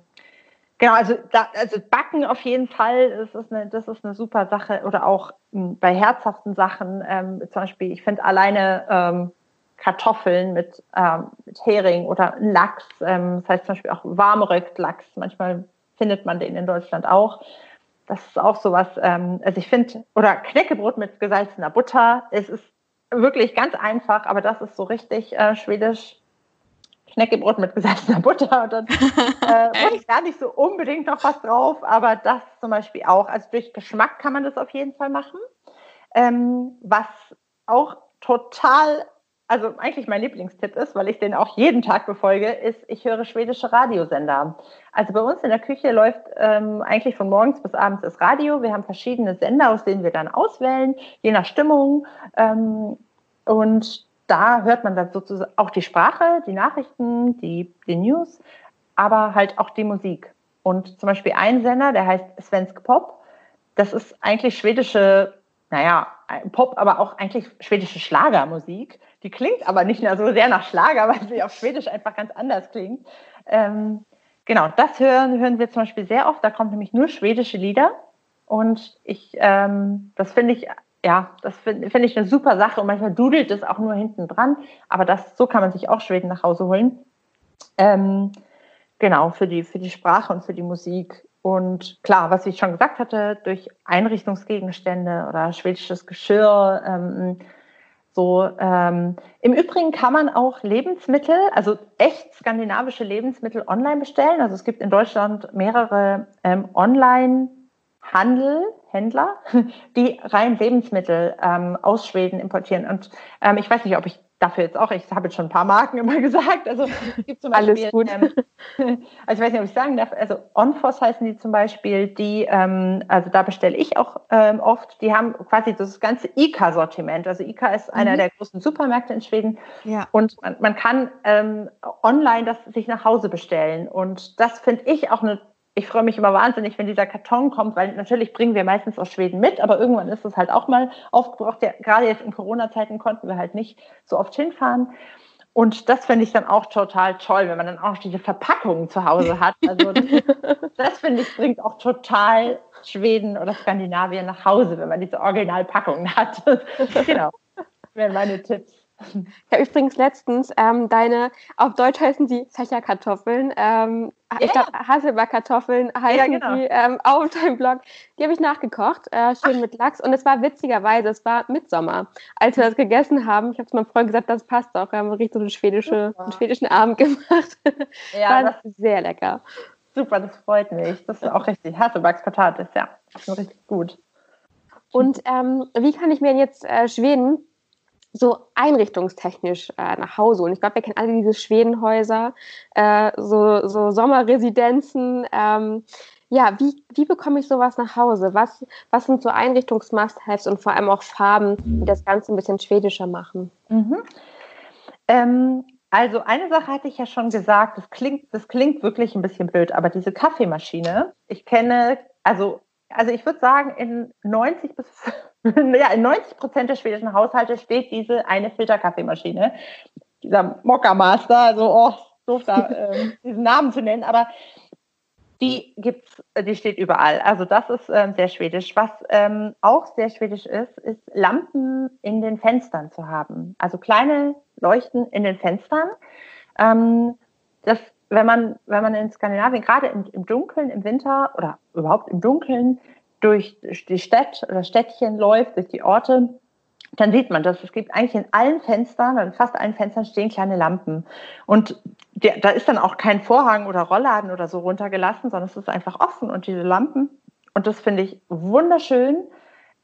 genau, also, da, also Backen auf jeden Fall, das ist eine, das ist eine super Sache. Oder auch hm, bei herzhaften Sachen, ähm, zum Beispiel, ich finde alleine ähm, Kartoffeln mit, ähm, mit Hering oder Lachs. Ähm, das heißt zum Beispiel auch Warmröckt-Lachs. Manchmal findet man den in Deutschland auch. Das ist auch sowas, ähm, also ich finde, oder Knäckebrot mit gesalzener Butter. Es ist wirklich ganz einfach, aber das ist so richtig äh, schwedisch. Knäckebrot mit gesalzener Butter. Und dann äh, ich gar nicht so unbedingt noch was drauf, aber das zum Beispiel auch. Also durch Geschmack kann man das auf jeden Fall machen. Ähm, was auch total also eigentlich mein Lieblingstipp ist, weil ich den auch jeden Tag befolge, ist, ich höre schwedische Radiosender. Also bei uns in der Küche läuft ähm, eigentlich von morgens bis abends das Radio. Wir haben verschiedene Sender, aus denen wir dann auswählen, je nach Stimmung. Ähm, und da hört man dann sozusagen auch die Sprache, die Nachrichten, die, die News, aber halt auch die Musik. Und zum Beispiel ein Sender, der heißt Svensk Pop, das ist eigentlich schwedische, naja, Pop, aber auch eigentlich schwedische Schlagermusik. Die klingt aber nicht mehr so sehr nach Schlager, weil sie auf Schwedisch einfach ganz anders klingt. Ähm, genau, das hören, hören wir zum Beispiel sehr oft. Da kommen nämlich nur schwedische Lieder. Und ich, ähm, das finde ich, ja, das finde find ich eine super Sache. Und manchmal dudelt es auch nur hinten dran. Aber das, so kann man sich auch Schweden nach Hause holen. Ähm, genau, für die, für die Sprache und für die Musik. Und klar, was ich schon gesagt hatte, durch Einrichtungsgegenstände oder schwedisches Geschirr, ähm, so, ähm, Im Übrigen kann man auch Lebensmittel, also echt skandinavische Lebensmittel online bestellen. Also es gibt in Deutschland mehrere ähm, Online-Handel, Händler, die rein Lebensmittel ähm, aus Schweden importieren. Und ähm, ich weiß nicht, ob ich dafür jetzt auch, ich habe jetzt schon ein paar Marken immer gesagt. Also es gibt zum Beispiel, Alles gut. Ähm, also ich weiß nicht, ob ich sagen darf, also Onfos heißen die zum Beispiel, die, ähm, also da bestelle ich auch ähm, oft, die haben quasi das ganze ICA-Sortiment. Also ICA ist einer mhm. der großen Supermärkte in Schweden. Ja. Und man, man kann ähm, online das sich nach Hause bestellen. Und das finde ich auch eine ich freue mich immer wahnsinnig, wenn dieser Karton kommt, weil natürlich bringen wir meistens aus Schweden mit, aber irgendwann ist es halt auch mal aufgebraucht. Ja, gerade jetzt in Corona-Zeiten konnten wir halt nicht so oft hinfahren. Und das finde ich dann auch total toll, wenn man dann auch diese Verpackungen zu Hause hat. Also das, das finde ich bringt auch total Schweden oder Skandinavien nach Hause, wenn man diese Originalpackungen hat. genau, das wären meine Tipps. Ich habe übrigens letztens ähm, deine, auf Deutsch heißen sie Fächerkartoffeln, ähm. Ich glaube Hasselbackkartoffeln heißen ja, genau. die ähm, auf deinem Blog. Die habe ich nachgekocht, äh, schön Ach. mit Lachs und es war witzigerweise, es war Mitsommer, als wir das gegessen haben. Ich habe es meinem Freund gesagt, das passt auch. Wir haben richtig so einen, schwedische, einen schwedischen Abend gemacht. Ja, war das sehr lecker. Super, das freut mich. Das ist auch richtig. Hasselbackspatates, ja, das ist richtig gut. Und ähm, wie kann ich mir jetzt äh, Schweden so einrichtungstechnisch äh, nach Hause. Und ich glaube, wir kennen alle diese Schwedenhäuser, äh, so, so Sommerresidenzen. Ähm, ja, wie, wie bekomme ich sowas nach Hause? Was, was sind so Einrichtungsmust-Haves und vor allem auch Farben, die das Ganze ein bisschen schwedischer machen? Mhm. Ähm, also eine Sache hatte ich ja schon gesagt, das klingt, das klingt wirklich ein bisschen blöd, aber diese Kaffeemaschine, ich kenne, also, also ich würde sagen, in 90 bis ja, in 90 Prozent der schwedischen Haushalte steht diese eine Filterkaffeemaschine. Dieser Mokka Master, also oh, doof da äh, diesen Namen zu nennen, aber die gibt's, die steht überall. Also das ist ähm, sehr schwedisch. Was ähm, auch sehr schwedisch ist, ist Lampen in den Fenstern zu haben. Also kleine Leuchten in den Fenstern. Ähm, das, wenn man, wenn man in Skandinavien gerade im, im Dunkeln, im Winter oder überhaupt im Dunkeln durch die Stadt oder Städtchen läuft, durch die Orte, dann sieht man das. Es gibt eigentlich in allen Fenstern, in fast allen Fenstern stehen kleine Lampen. Und der, da ist dann auch kein Vorhang oder Rollladen oder so runtergelassen, sondern es ist einfach offen und diese Lampen. Und das finde ich wunderschön.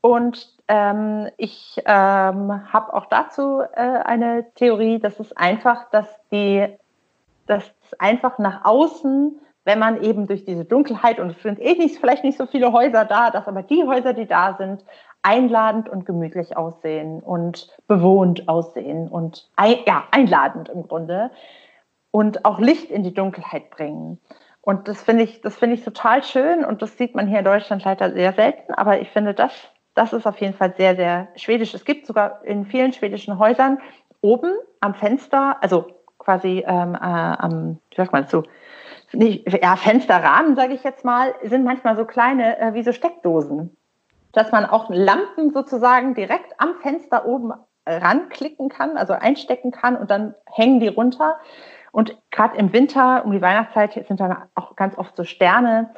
Und ähm, ich ähm, habe auch dazu äh, eine Theorie, dass es einfach, dass die, dass es einfach nach außen wenn man eben durch diese Dunkelheit, und es sind eh nicht, vielleicht nicht so viele Häuser da, dass aber die Häuser, die da sind, einladend und gemütlich aussehen und bewohnt aussehen und ein, ja, einladend im Grunde und auch Licht in die Dunkelheit bringen. Und das finde ich, das finde ich total schön und das sieht man hier in Deutschland leider sehr selten, aber ich finde, das, das ist auf jeden Fall sehr, sehr schwedisch. Es gibt sogar in vielen schwedischen Häusern oben am Fenster, also quasi ähm, äh, am, wie sagt man so, ja, Fensterrahmen, sage ich jetzt mal, sind manchmal so kleine äh, wie so Steckdosen. Dass man auch Lampen sozusagen direkt am Fenster oben ranklicken kann, also einstecken kann und dann hängen die runter. Und gerade im Winter, um die Weihnachtszeit, sind dann auch ganz oft so Sterne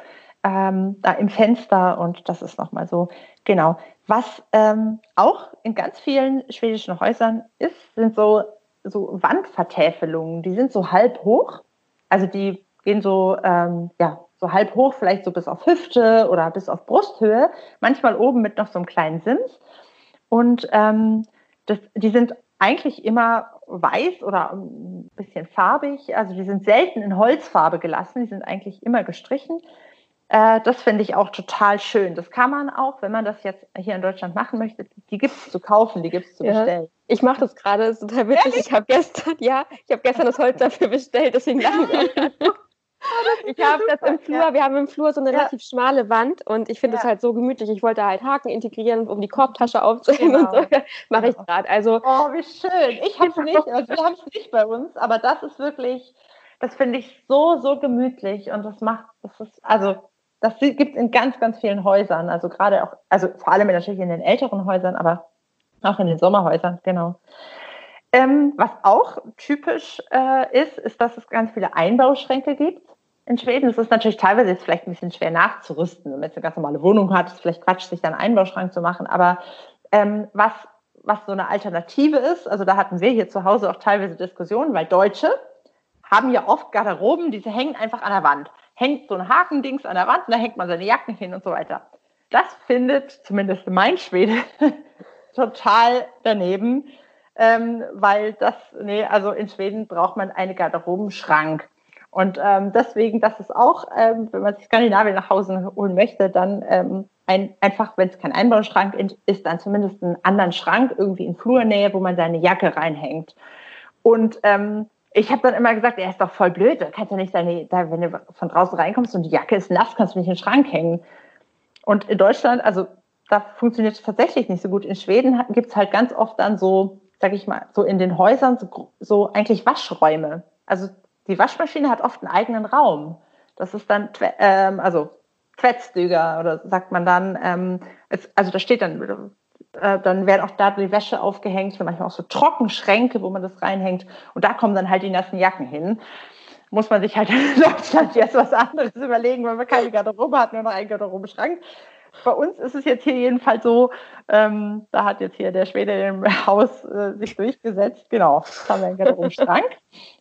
ähm, da im Fenster und das ist nochmal so, genau. Was ähm, auch in ganz vielen schwedischen Häusern ist, sind so, so Wandvertäfelungen. Die sind so halb hoch. Also die gehen so, ähm, ja, so halb hoch, vielleicht so bis auf Hüfte oder bis auf Brusthöhe, manchmal oben mit noch so einem kleinen Sims. Und ähm, das, die sind eigentlich immer weiß oder ein bisschen farbig. Also die sind selten in Holzfarbe gelassen, die sind eigentlich immer gestrichen. Äh, das finde ich auch total schön. Das kann man auch, wenn man das jetzt hier in Deutschland machen möchte, die gibt es zu kaufen, die gibt es zu ja. bestellen. Ich mache das gerade, ist total witzig. Ehrlich? Ich habe gestern, ja, ich habe gestern das Holz dafür bestellt, deswegen lachen wir. Ich habe das im Flur, ja. wir haben im Flur so eine ja. relativ schmale Wand und ich finde es ja. halt so gemütlich. Ich wollte halt Haken integrieren, um die Korbtasche aufzuhängen genau. und so. Mache ich gerade. Also, oh, wie schön. Ich habe es nicht, also wir haben es nicht bei uns, aber das ist wirklich, das finde ich so, so gemütlich und das macht, das ist, also das gibt es in ganz, ganz vielen Häusern. Also gerade auch, also vor allem natürlich in den älteren Häusern, aber auch in den Sommerhäusern, genau. Ähm, was auch typisch äh, ist, ist, dass es ganz viele Einbauschränke gibt in Schweden. Es ist natürlich teilweise jetzt vielleicht ein bisschen schwer nachzurüsten. Wenn man jetzt eine ganz normale Wohnung hat, ist vielleicht Quatsch, sich dann einen Einbauschrank zu machen. Aber ähm, was, was so eine Alternative ist, also da hatten wir hier zu Hause auch teilweise Diskussionen, weil Deutsche haben ja oft Garderoben, die hängen einfach an der Wand. Hängt so ein Hakendings an der Wand und da hängt man seine Jacken hin und so weiter. Das findet zumindest mein Schwede total daneben, ähm, weil das, nee, also in Schweden braucht man einen Garderobenschrank. Und ähm, deswegen, das ist auch, ähm, wenn man sich Skandinavien nach Hause holen möchte, dann ähm, ein, einfach, wenn es kein Einbauschrank ist, dann zumindest einen anderen Schrank irgendwie in Flurnähe, wo man seine Jacke reinhängt. Und ähm, ich habe dann immer gesagt, er ist doch voll blöd, da kannst du nicht deine, da, wenn du von draußen reinkommst und die Jacke ist nass, kannst du nicht in den Schrank hängen. Und in Deutschland, also da funktioniert es tatsächlich nicht so gut. In Schweden gibt es halt ganz oft dann so, sag ich mal, so in den Häusern so, so eigentlich Waschräume. Also die Waschmaschine hat oft einen eigenen Raum. Das ist dann, ähm, also Quetzdüger oder sagt man dann, ähm, es, also da steht dann, äh, dann werden auch da die Wäsche aufgehängt, manchmal auch so Trockenschränke, wo man das reinhängt und da kommen dann halt die nassen Jacken hin. Muss man sich halt in Deutschland jetzt was anderes überlegen, wenn man keine Garderobe hat, nur noch einen Garderobenschrank. Bei uns ist es jetzt hier jedenfalls so, ähm, da hat jetzt hier der Schwede im Haus äh, sich durchgesetzt. Genau, da haben wir einen Garderobenschrank.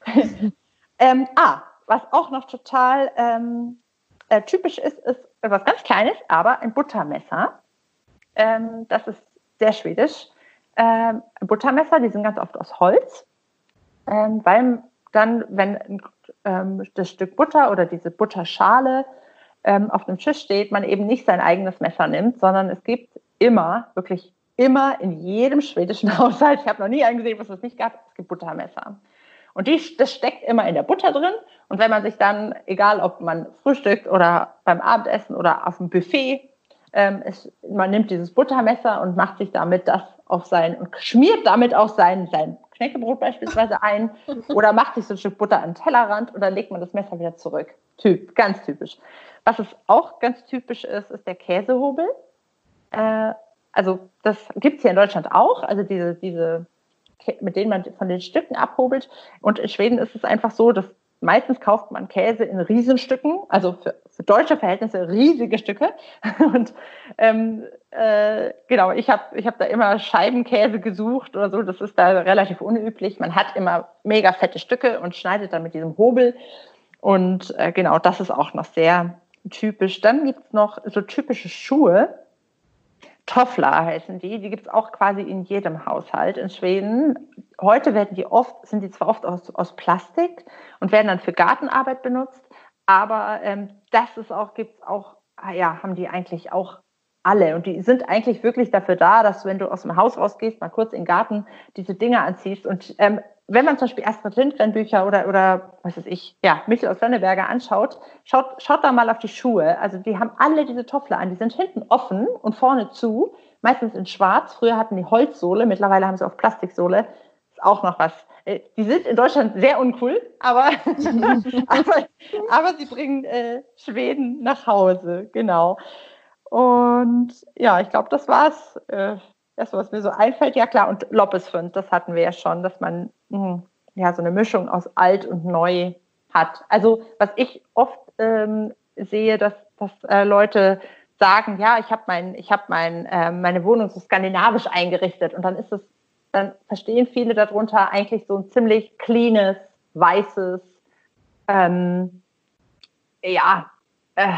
Ähm, ah, was auch noch total ähm, äh, typisch ist, ist etwas ganz Kleines, aber ein Buttermesser. Ähm, das ist sehr schwedisch. Ähm, Buttermesser, die sind ganz oft aus Holz, ähm, weil dann, wenn ähm, das Stück Butter oder diese Butterschale ähm, auf dem Tisch steht, man eben nicht sein eigenes Messer nimmt, sondern es gibt immer, wirklich immer in jedem schwedischen Haushalt, ich habe noch nie einen gesehen, was es nicht gab, es gibt Buttermesser. Und die, das steckt immer in der Butter drin. Und wenn man sich dann, egal ob man frühstückt oder beim Abendessen oder auf dem Buffet, ähm, ist, man nimmt dieses Buttermesser und macht sich damit das auf sein und schmiert damit auch sein, sein Knäckebrot beispielsweise ein oder macht sich so ein Stück Butter an den Tellerrand und dann legt man das Messer wieder zurück. Typ, ganz typisch. Was es auch ganz typisch ist, ist der Käsehobel. Äh, also das gibt es hier in Deutschland auch. Also diese, diese mit denen man von den Stücken abhobelt. Und in Schweden ist es einfach so, dass meistens kauft man Käse in Riesenstücken, also für, für deutsche Verhältnisse riesige Stücke. Und ähm, äh, genau, ich habe ich hab da immer Scheibenkäse gesucht oder so. Das ist da relativ unüblich. Man hat immer mega fette Stücke und schneidet dann mit diesem Hobel. Und äh, genau, das ist auch noch sehr typisch. Dann gibt es noch so typische Schuhe Toffler heißen die. Die gibt es auch quasi in jedem Haushalt in Schweden. Heute werden die oft, sind die zwar oft aus, aus Plastik und werden dann für Gartenarbeit benutzt, aber ähm, das ist auch, gibt es auch, ah ja, haben die eigentlich auch alle. Und die sind eigentlich wirklich dafür da, dass du, wenn du aus dem Haus rausgehst, mal kurz in den Garten diese Dinge anziehst. Und ähm, wenn man zum Beispiel Astrid Lindgren Bücher oder, oder was weiß ich, ja, Michel aus Lönneberger anschaut, schaut, schaut da mal auf die Schuhe. Also die haben alle diese Toffler an. Die sind hinten offen und vorne zu, meistens in schwarz. Früher hatten die Holzsohle, mittlerweile haben sie auf Plastiksohle. Auch noch was. Äh, die sind in Deutschland sehr uncool, aber, aber, aber sie bringen äh, Schweden nach Hause, genau. Und ja, ich glaube, das war's. Äh, das, was mir so einfällt, ja klar, und Loppesfund, das hatten wir ja schon, dass man mh, hm, ja so eine Mischung aus alt und neu hat. Also was ich oft ähm, sehe, dass, dass äh, Leute sagen, ja, ich habe mein, ich habe mein, äh, meine Wohnung so skandinavisch eingerichtet und dann ist es, dann verstehen viele darunter eigentlich so ein ziemlich cleanes, weißes, ähm, ja, äh,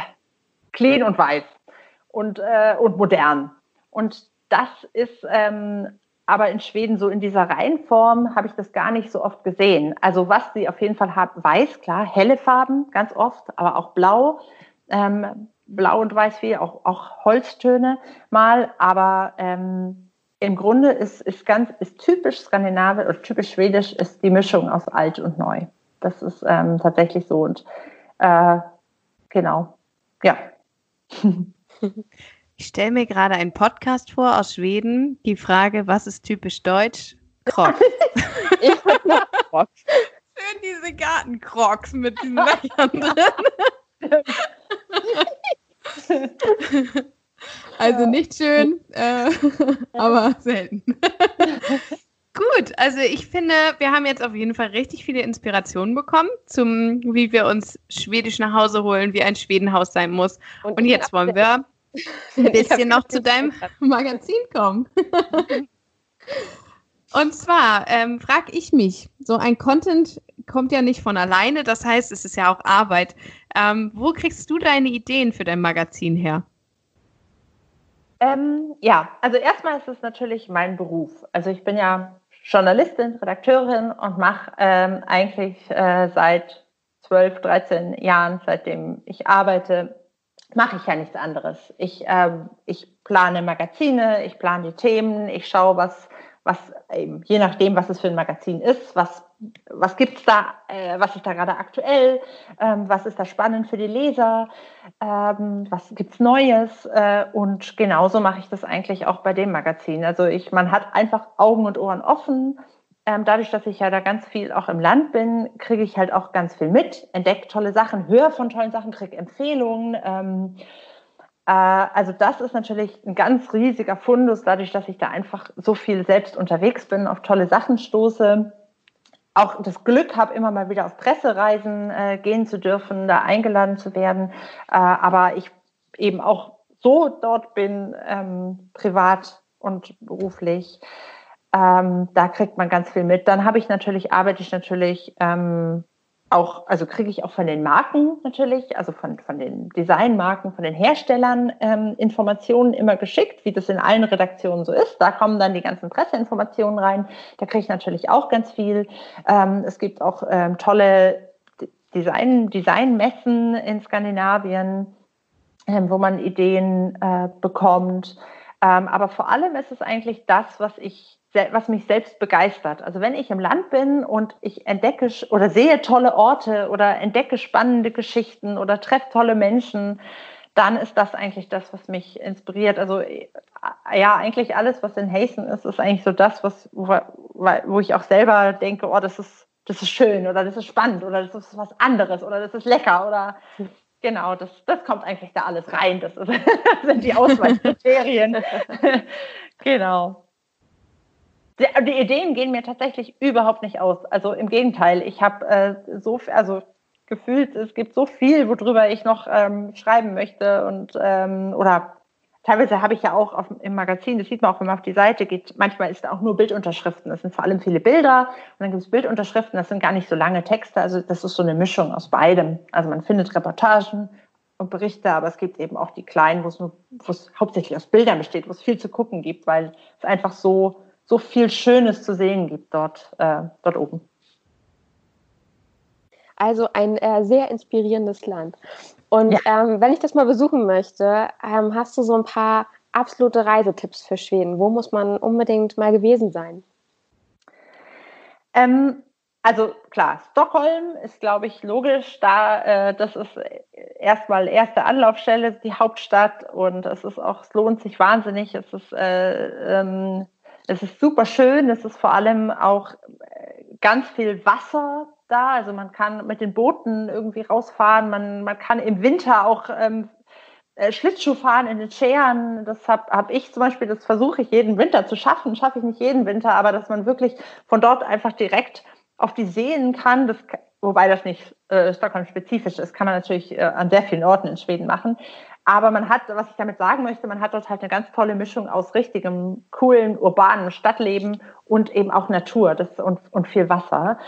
clean und weiß und, äh, und modern. Und das ist ähm, aber in Schweden so in dieser Reihenform habe ich das gar nicht so oft gesehen. Also was sie auf jeden Fall haben, weiß, klar, helle Farben ganz oft, aber auch blau. ähm, blau und weiß wie, auch, auch Holztöne mal, aber ähm, im Grunde ist, ist ganz, ist typisch skandinavisch oder typisch schwedisch ist die Mischung aus alt und neu. Das ist ähm, tatsächlich so und äh, genau, ja. Ich stelle mir gerade einen Podcast vor aus Schweden. Die Frage, was ist typisch deutsch? Crocs. Crocs. Schön diese Gartencrocs mit diesen Löchern drin. also nicht schön, äh, aber selten. Gut, also ich finde, wir haben jetzt auf jeden Fall richtig viele Inspirationen bekommen, zum, wie wir uns Schwedisch nach Hause holen, wie ein Schwedenhaus sein muss. Und, Und jetzt wollen wir ein bisschen noch zu deinem Magazin kommen. Und zwar ähm, frage ich mich, so ein Content kommt ja nicht von alleine, das heißt, es ist ja auch Arbeit. Ähm, wo kriegst du deine Ideen für dein Magazin her? Ähm, ja, also erstmal ist es natürlich mein Beruf. Also ich bin ja Journalistin, Redakteurin und mache ähm, eigentlich äh, seit 12, 13 Jahren, seitdem ich arbeite, mache ich ja nichts anderes. Ich, äh, ich plane Magazine, ich plane die Themen, ich schaue, was, was eben, je nachdem, was es für ein Magazin ist, was, was gibt's da, äh, was ist da gerade aktuell, ähm, was ist da spannend für die Leser, ähm, was gibt's Neues äh, und genauso mache ich das eigentlich auch bei dem Magazin. Also ich, man hat einfach Augen und Ohren offen ähm, dadurch, dass ich ja da ganz viel auch im Land bin, kriege ich halt auch ganz viel mit, entdecke tolle Sachen, höre von tollen Sachen, kriege Empfehlungen. Äh, also das ist natürlich ein ganz riesiger Fundus, dadurch, dass ich da einfach so viel selbst unterwegs bin, auf tolle Sachen stoße. Auch das Glück habe, immer mal wieder auf Pressereisen äh, gehen zu dürfen, da eingeladen zu werden. Äh, aber ich eben auch so dort bin, ähm, privat und beruflich. Ähm, da kriegt man ganz viel mit. Dann habe ich natürlich, arbeite ich natürlich ähm, auch, also kriege ich auch von den Marken natürlich, also von, von den Designmarken, von den Herstellern ähm, Informationen immer geschickt, wie das in allen Redaktionen so ist. Da kommen dann die ganzen Presseinformationen rein. Da kriege ich natürlich auch ganz viel. Ähm, es gibt auch ähm, tolle Design, Designmessen in Skandinavien, ähm, wo man Ideen äh, bekommt. Ähm, aber vor allem ist es eigentlich das, was ich was mich selbst begeistert. Also wenn ich im Land bin und ich entdecke oder sehe tolle Orte oder entdecke spannende Geschichten oder treffe tolle Menschen, dann ist das eigentlich das, was mich inspiriert. Also äh, ja, eigentlich alles, was in Hasten ist, ist eigentlich so das, was, wo, wo ich auch selber denke, oh, das ist, das ist schön oder das ist spannend oder das ist was anderes oder das ist lecker oder Genau, das, das kommt eigentlich da alles rein. Das, ist, das sind die Auswahlkriterien. genau. Die, Ideen gehen mir tatsächlich überhaupt nicht aus. Also im Gegenteil, ich habe äh, so, also gefühlt, es gibt so viel, worüber ich noch ähm, schreiben möchte und ähm, oder teilweise habe ich ja auch auf, im Magazin, das sieht man auch, wenn man auf die Seite geht, manchmal ist da auch nur Bildunterschriften. Das sind vor allem viele Bilder und dann gibt es Bildunterschriften, das sind gar nicht so lange Texte. Also das ist so eine Mischung aus beidem. Also man findet Reportagen und Berichte, aber es gibt eben auch die kleinen, wo es nur, wo es hauptsächlich aus Bildern besteht, wo es viel zu gucken gibt, weil es einfach so so viel Schönes zu sehen gibt dort, äh, dort oben. Also ein äh, sehr inspirierendes Land. Und ja. ähm, wenn ich das mal besuchen möchte, ähm, hast du so ein paar absolute Reisetipps für Schweden? Wo muss man unbedingt mal gewesen sein? Ähm, also klar, Stockholm ist, glaube ich, logisch. Da, äh, das ist erstmal erste Anlaufstelle, die Hauptstadt und es ist auch, es lohnt sich wahnsinnig. Es ist äh, ähm, es ist super schön. Es ist vor allem auch äh, ganz viel Wasser da. Also man kann mit den Booten irgendwie rausfahren. Man, man kann im Winter auch ähm, äh, Schlittschuh fahren in den Scheren. Das habe hab ich zum Beispiel, das versuche ich jeden Winter zu schaffen. Schaffe ich nicht jeden Winter, aber dass man wirklich von dort einfach direkt auf die Seen kann, das, wobei das nicht äh, Stockholm-spezifisch ist, kann man natürlich äh, an sehr vielen Orten in Schweden machen. Aber man hat, was ich damit sagen möchte, man hat dort halt eine ganz tolle Mischung aus richtigem, coolen, urbanen Stadtleben und eben auch Natur das, und, und viel Wasser.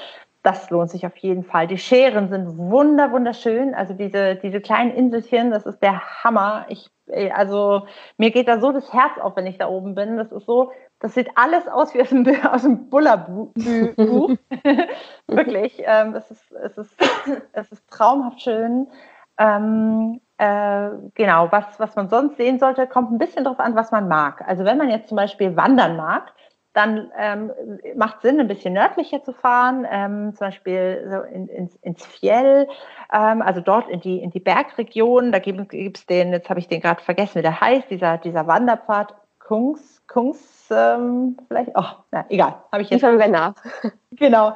Das lohnt sich auf jeden Fall. Die Scheren sind wunder, wunderschön. Also diese, diese kleinen Inselchen, das ist der Hammer. Ich, also mir geht da so das Herz auf, wenn ich da oben bin. Das ist so, das sieht alles aus wie aus dem, aus dem Buller-Buch. Wirklich. Ähm, es, ist, es, ist, es ist traumhaft schön. Ähm, äh, genau, was, was man sonst sehen sollte, kommt ein bisschen darauf an, was man mag. Also wenn man jetzt zum Beispiel wandern mag, dann ähm, macht Sinn, ein bisschen nördlicher zu fahren, ähm, zum Beispiel so in, ins, ins Fjell, ähm, also dort in die, in die Bergregion. Da gibt es den, jetzt habe ich den gerade vergessen, wie der heißt, dieser, dieser Wanderpfad Kungs, Kungs, ähm, vielleicht, oh, na, egal, habe ich jetzt. Ich nach. genau.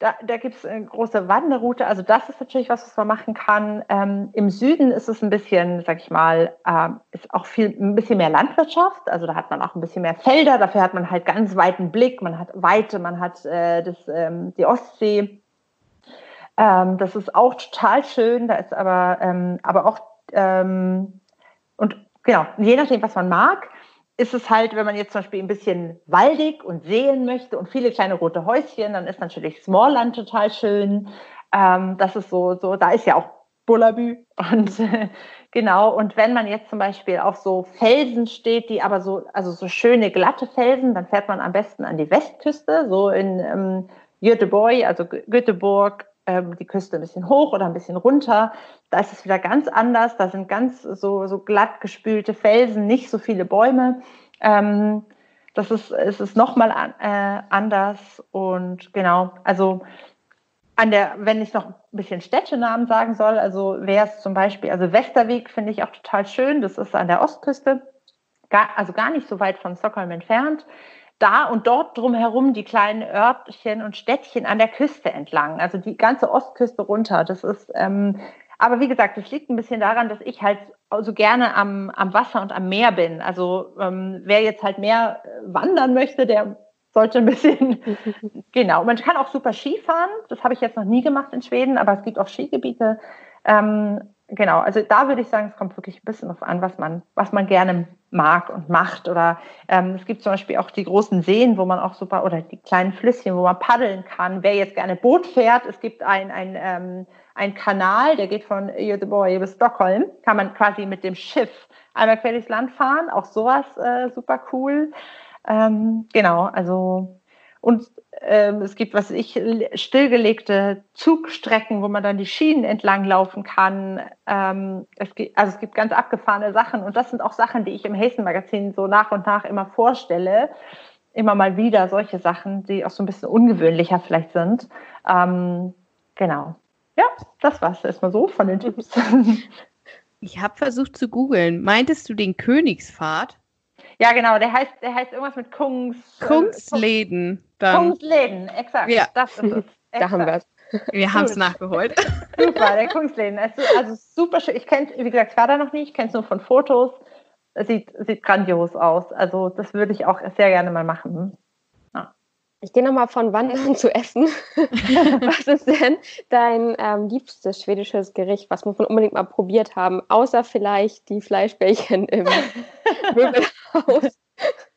Da, da gibt es eine große Wanderroute. Also das ist natürlich was, was man machen kann. Ähm, Im Süden ist es ein bisschen, sag ich mal, ähm, ist auch viel ein bisschen mehr Landwirtschaft. Also da hat man auch ein bisschen mehr Felder. Dafür hat man halt ganz weiten Blick. Man hat Weite, man hat äh, das, ähm, die Ostsee. Ähm, das ist auch total schön. Da ist aber, ähm, aber auch ähm, und genau, je nachdem, was man mag ist es halt, wenn man jetzt zum Beispiel ein bisschen waldig und sehen möchte und viele kleine rote Häuschen, dann ist natürlich Smallland total schön. Ähm, das ist so, so, da ist ja auch Bullabü und äh, genau. Und wenn man jetzt zum Beispiel auf so Felsen steht, die aber so, also so schöne glatte Felsen, dann fährt man am besten an die Westküste, so in ähm, Göteborg, also Göteborg, ähm, die Küste ein bisschen hoch oder ein bisschen runter. Da ist es wieder ganz anders. Da sind ganz so, so glatt gespülte Felsen, nicht so viele Bäume. Ähm, das ist, es ist nochmal an, äh, anders. Und genau, also an der, wenn ich noch ein bisschen Städtenamen sagen soll, also wäre es zum Beispiel, also Westerweg finde ich auch total schön. Das ist an der Ostküste, gar, also gar nicht so weit von Stockholm entfernt da und dort drumherum die kleinen Örtchen und Städtchen an der Küste entlang, also die ganze Ostküste runter. Das ist, ähm, aber wie gesagt, das liegt ein bisschen daran, dass ich halt so gerne am, am Wasser und am Meer bin. Also ähm, wer jetzt halt mehr äh, wandern möchte, der sollte ein bisschen, genau. Man kann auch super Ski fahren. Das habe ich jetzt noch nie gemacht in Schweden, aber es gibt auch Skigebiete. Ähm, genau, also da würde ich sagen, es kommt wirklich ein bisschen drauf an, was man, was man gerne mag und macht. Oder ähm, es gibt zum Beispiel auch die großen Seen, wo man auch super, oder die kleinen Flüsschen, wo man paddeln kann. Wer jetzt gerne Boot fährt, es gibt ein, ein, ähm, ein Kanal, der geht von Göteborg bis Stockholm, kann man quasi mit dem Schiff einmal quer durchs Land fahren. Auch sowas äh, super cool. Ähm, genau, also und ähm, es gibt, was ich, stillgelegte Zugstrecken, wo man dann die Schienen entlang laufen kann. Ähm, es gibt, also es gibt ganz abgefahrene Sachen. Und das sind auch Sachen, die ich im Hazen-Magazin so nach und nach immer vorstelle. Immer mal wieder solche Sachen, die auch so ein bisschen ungewöhnlicher vielleicht sind. Ähm, genau. Ja, das war es erstmal so von den Tipps. Ich habe versucht zu googeln. Meintest du den Königspfad? Ja, genau, der heißt, der heißt irgendwas mit Kungs. Äh, Kungsläden. Dann. Kungsläden, exakt. Ja. Das ist es. Da haben wir es. Wir haben es nachgeholt. Super, der Kungsläden. Also, also super schön. Ich kenne wie gesagt, ich war da noch nicht, ich kenne es nur von Fotos. Es sieht, sieht grandios aus. Also das würde ich auch sehr gerne mal machen. Ich gehe nochmal von Wandern zu Essen. was ist denn dein ähm, liebstes schwedisches Gericht? Was muss man unbedingt mal probiert haben? Außer vielleicht die Fleischbällchen im Möbelhaus.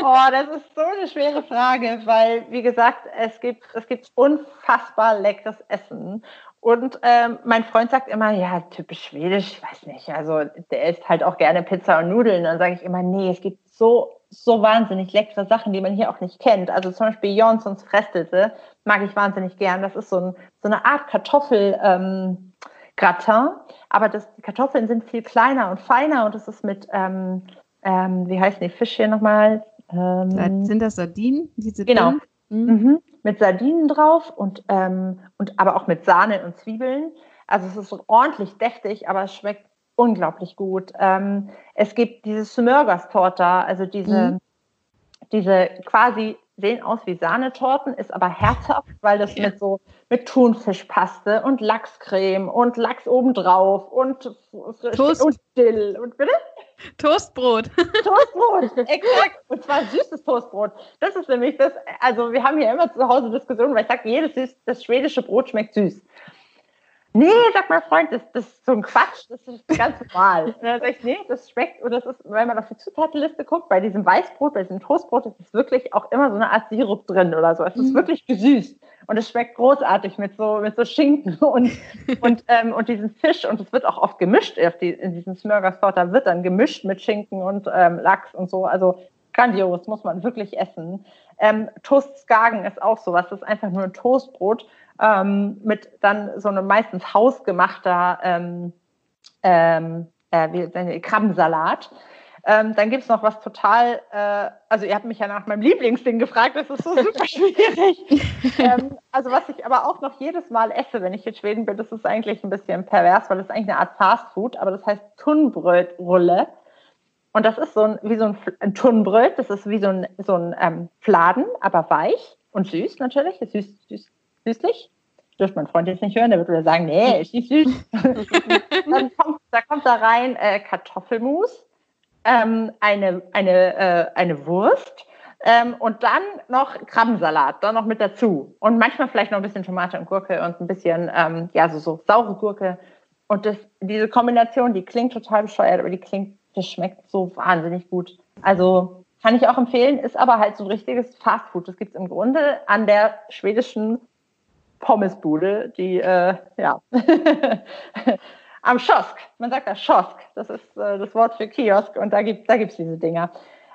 Oh, das ist so eine schwere Frage, weil, wie gesagt, es gibt, es gibt unfassbar leckeres Essen. Und ähm, mein Freund sagt immer, ja, typisch schwedisch, ich weiß nicht. Also der isst halt auch gerne Pizza und Nudeln. Dann sage ich immer, nee, es gibt so so wahnsinnig leckere Sachen, die man hier auch nicht kennt. Also zum Beispiel Jonsons Frestelse mag ich wahnsinnig gern. Das ist so, ein, so eine Art Kartoffel. Ähm, Gratin, aber das, die Kartoffeln sind viel kleiner und feiner und es ist mit, ähm, ähm, wie heißen die Fische nochmal? Ähm, sind das Sardinen? Diese genau. Mhm. Mhm. Mit Sardinen drauf und, ähm, und aber auch mit Sahne und Zwiebeln. Also es ist ordentlich deftig, aber es schmeckt unglaublich gut. Ähm, es gibt diese Smörgåstorte, also diese, mhm. diese quasi sehen aus wie Sahnetorten, ist aber herzhaft, weil das ja. mit so mit Thunfischpaste und Lachscreme und Lachs obendrauf und Toast. und Dill und bitte Toastbrot. Toastbrot, exakt. Und zwar süßes Toastbrot. Das ist nämlich das, also wir haben hier immer zu Hause Diskussionen, weil ich sage, jedes das schwedische Brot schmeckt süß. Nee, sagt mein Freund, das, das ist so ein Quatsch, das ist ganz normal. Und dann sage ich, nee, das schmeckt, und das ist, wenn man auf die Zutatenliste guckt, bei diesem Weißbrot, bei diesem Toastbrot, ist es wirklich auch immer so eine Art Sirup drin oder so. Es ist mhm. wirklich gesüßt. Und es schmeckt großartig mit so, mit so Schinken und, und, ähm, und diesem Fisch. Und es wird auch oft gemischt auf die, in diesem Smörgåstorta wird dann gemischt mit Schinken und ähm, Lachs und so. Also grandios, muss man wirklich essen. Ähm, Toast Skagen ist auch sowas. Das ist einfach nur ein Toastbrot ähm, mit dann so einem meistens hausgemachter ähm, ähm, äh, Krabbensalat. Ähm, dann gibt es noch was total, äh, also ihr habt mich ja nach meinem Lieblingsding gefragt, das ist so super schwierig. ähm, also was ich aber auch noch jedes Mal esse, wenn ich in Schweden bin, das ist eigentlich ein bisschen pervers, weil das ist eigentlich eine Art Fastfood, aber das heißt Tunnbrötrulle. Und das ist so ein, wie so ein, ein Tunnbröt, das ist wie so ein, so ein ähm, Fladen, aber weich und süß natürlich, süß, süß, süßlich. Dürfte mein Freund jetzt nicht hören, der würde wieder sagen, nee, ist nicht süß. Dann kommt, da kommt da rein äh, Kartoffelmus, ähm, eine, eine, äh, eine Wurst ähm, und dann noch Krabbensalat, dann noch mit dazu. Und manchmal vielleicht noch ein bisschen Tomate und Gurke und ein bisschen, ähm, ja, so, so saure Gurke. Und das, diese Kombination, die klingt total bescheuert, aber die klingt, das schmeckt so wahnsinnig gut. Also kann ich auch empfehlen, ist aber halt so ein richtiges Fastfood. Das gibt es im Grunde an der schwedischen Pommesbude, die, äh, ja, am Schosk. Man sagt das Schosk. Das ist äh, das Wort für Kiosk und da gibt da gibt's diese Dinger.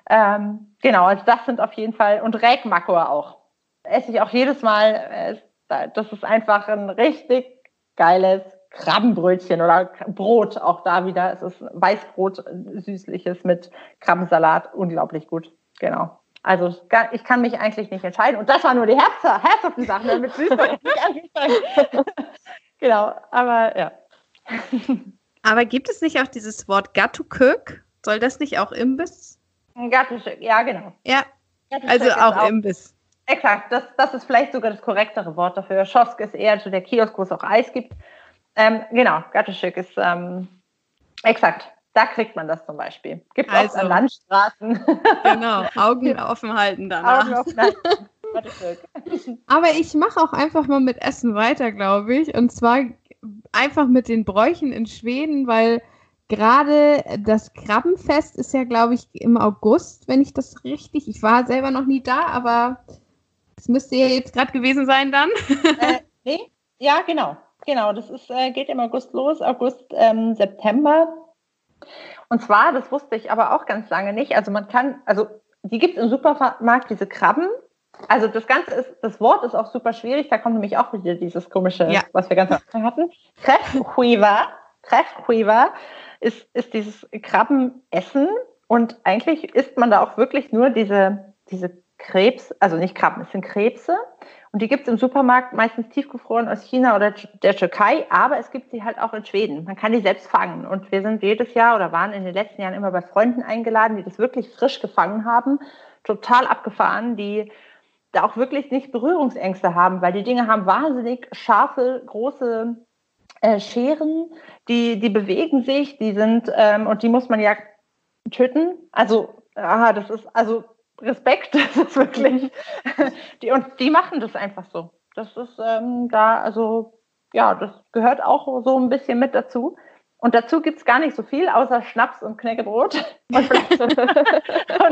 Ähm, genau, also das sind auf jeden Fall, und Räkmakor auch. Esse ich auch jedes Mal. Äh, das ist einfach ein richtig geiles Krabbenbrötchen oder Brot, auch da wieder. Es ist Weißbrot, süßliches mit Krabbensalat, unglaublich gut. Genau. Also ich kann mich eigentlich nicht entscheiden. Und das waren nur die Herz herzhaften Sachen, damit süß Genau, aber ja. Aber gibt es nicht auch dieses Wort Gattukök? Soll das nicht auch Imbiss? Gattukök, ja, genau. Ja, also auch, auch, Imbiss. Exakt, das, das ist vielleicht sogar das korrektere Wort dafür. Schosk ist eher so der Kiosk, wo es auch Eis gibt. Ähm, genau, Gattukök ist ähm, exakt. Da kriegt man das zum Beispiel. Gibt es also, auch an Landstraßen. Genau, Augen offen halten danach. Augen offen halten. Aber ich mache auch einfach mal mit Essen weiter, glaube ich. Und zwar einfach mit den Bräuchen in Schweden, weil gerade das Krabbenfest ist ja, glaube ich, im August, wenn ich das richtig. Ich war selber noch nie da, aber es müsste ja jetzt gerade gewesen sein dann. Äh, nee, ja, genau. Genau, das ist, äh, geht im August los, August, ähm, September. Und zwar, das wusste ich aber auch ganz lange nicht. Also man kann, also die gibt es im Supermarkt, diese Krabben, also das Ganze ist, das Wort ist auch super schwierig, da kommt nämlich auch wieder dieses komische, ja. was wir ganz am Anfang hatten. Kräftquiver, Kräftquiver ist, ist dieses Krabbenessen und eigentlich isst man da auch wirklich nur diese, diese Krebs, also nicht Krabben, es sind Krebse und die gibt es im Supermarkt meistens tiefgefroren aus China oder der Türkei, aber es gibt sie halt auch in Schweden. Man kann die selbst fangen und wir sind jedes Jahr oder waren in den letzten Jahren immer bei Freunden eingeladen, die das wirklich frisch gefangen haben, total abgefahren, die da auch wirklich nicht Berührungsängste haben, weil die Dinge haben wahnsinnig scharfe, große äh, Scheren, die, die bewegen sich, die sind, ähm, und die muss man ja töten. Also, aha, das ist, also Respekt, das ist wirklich, die, und die machen das einfach so. Das ist ähm, da, also, ja, das gehört auch so ein bisschen mit dazu. Und dazu gibt es gar nicht so viel, außer Schnaps und Knäckebrot. Und,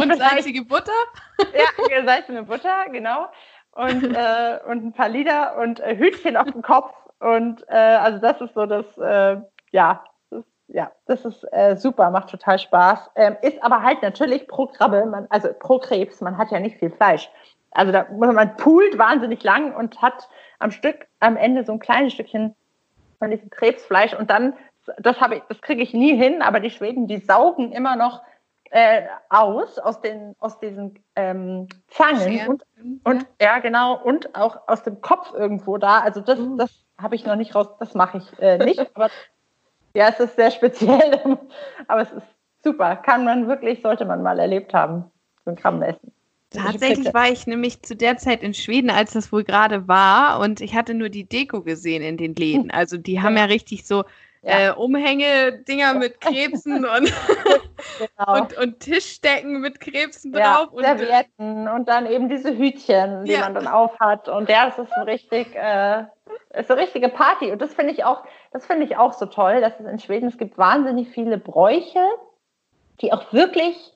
und, und salzige Butter? ja, salzige Butter, genau. Und, äh, und ein paar Lieder und äh, Hütchen auf dem Kopf. Und äh, also das ist so das, äh, ja, ja, das ist äh, super, macht total Spaß. Ähm, ist aber halt natürlich pro Krabbe, man, also pro Krebs, man hat ja nicht viel Fleisch. Also da muss man poolt wahnsinnig lang und hat am Stück am Ende so ein kleines Stückchen von diesem Krebsfleisch und dann das habe ich, das kriege ich nie hin, aber die Schweden, die saugen immer noch äh, aus aus den aus diesen ähm, Zangen und, und ja. ja. genau und auch aus dem Kopf irgendwo da. Also das uh. das habe ich noch nicht raus, das mache ich äh, nicht. aber ja, es ist sehr speziell, aber es ist super. Kann man wirklich, sollte man mal erlebt haben, so ein Krabbenessen. Tatsächlich war ich nämlich zu der Zeit in Schweden, als das wohl gerade war, und ich hatte nur die Deko gesehen in den Läden. Also die haben ja richtig so ja. äh, Umhänge-Dinger mit Krebsen und, genau. und, und, Tischdecken mit Krebsen ja, drauf. Und Servietten und dann eben diese Hütchen, die ja. man dann aufhat. Und ja, das ist so richtig, äh, ist so richtige Party. Und das finde ich auch, das finde ich auch so toll, dass es in Schweden, es gibt wahnsinnig viele Bräuche, die auch wirklich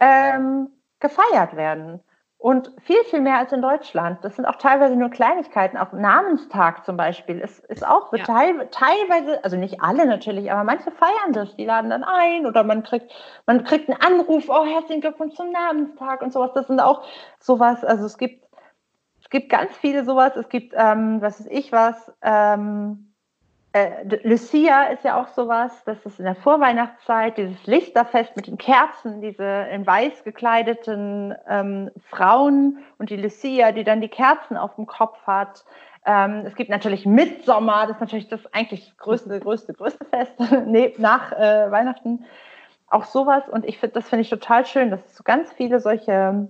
ähm, gefeiert werden. Und viel, viel mehr als in Deutschland. Das sind auch teilweise nur Kleinigkeiten. Auch Namenstag zum Beispiel ist, ist auch ja. teil, teilweise, also nicht alle natürlich, aber manche feiern das. Die laden dann ein oder man kriegt, man kriegt einen Anruf, oh, herzlichen Glückwunsch zum Namenstag und sowas. Das sind auch sowas, also es gibt, es gibt ganz viele sowas. Es gibt, ähm, was weiß ich was, ähm, äh, Lucia ist ja auch sowas, das ist in der Vorweihnachtszeit, dieses Lichterfest mit den Kerzen, diese in weiß gekleideten ähm, Frauen und die Lucia, die dann die Kerzen auf dem Kopf hat. Ähm, es gibt natürlich Mitsommer, das ist natürlich das eigentlich größte, größte, größte Fest nee, nach äh, Weihnachten. Auch sowas und ich finde, das finde ich total schön, dass es so ganz viele solche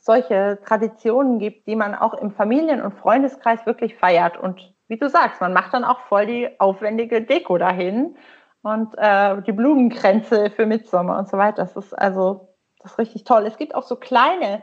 solche Traditionen gibt, die man auch im Familien- und Freundeskreis wirklich feiert und wie du sagst, man macht dann auch voll die aufwendige Deko dahin und äh, die Blumenkränze für Mitsommer und so weiter. Das ist also das ist richtig toll. Es gibt auch so kleine,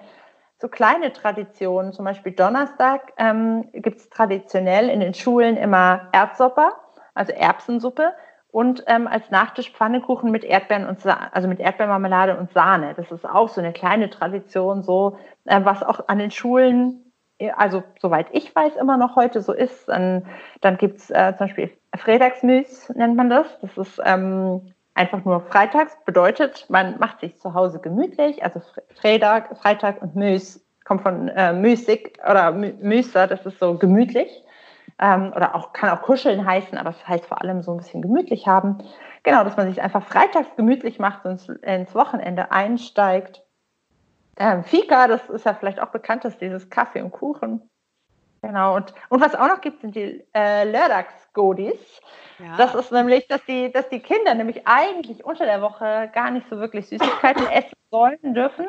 so kleine Traditionen. Zum Beispiel Donnerstag ähm, gibt es traditionell in den Schulen immer Erbsopper, also Erbsensuppe und ähm, als Nachtisch Pfannekuchen mit Erdbeeren und Sa also mit Erdbeermarmelade und Sahne. Das ist auch so eine kleine Tradition, so äh, was auch an den Schulen also soweit ich weiß, immer noch heute so ist. Dann, dann gibt es äh, zum Beispiel Freitagsmüs, nennt man das. Das ist ähm, einfach nur freitags, bedeutet, man macht sich zu Hause gemütlich. Also Freitag, Freitag und Müs kommt von äh, müßig oder Müser, das ist so gemütlich. Ähm, oder auch kann auch kuscheln heißen, aber es heißt vor allem so ein bisschen gemütlich haben. Genau, dass man sich einfach freitags gemütlich macht und ins Wochenende einsteigt ähm, Fika, das ist ja vielleicht auch bekannt, ist dieses Kaffee und Kuchen. Genau, und, und was auch noch gibt, sind die äh, Lördags-Godis. Ja. Das ist nämlich, dass die, dass die Kinder nämlich eigentlich unter der Woche gar nicht so wirklich Süßigkeiten essen sollen dürfen.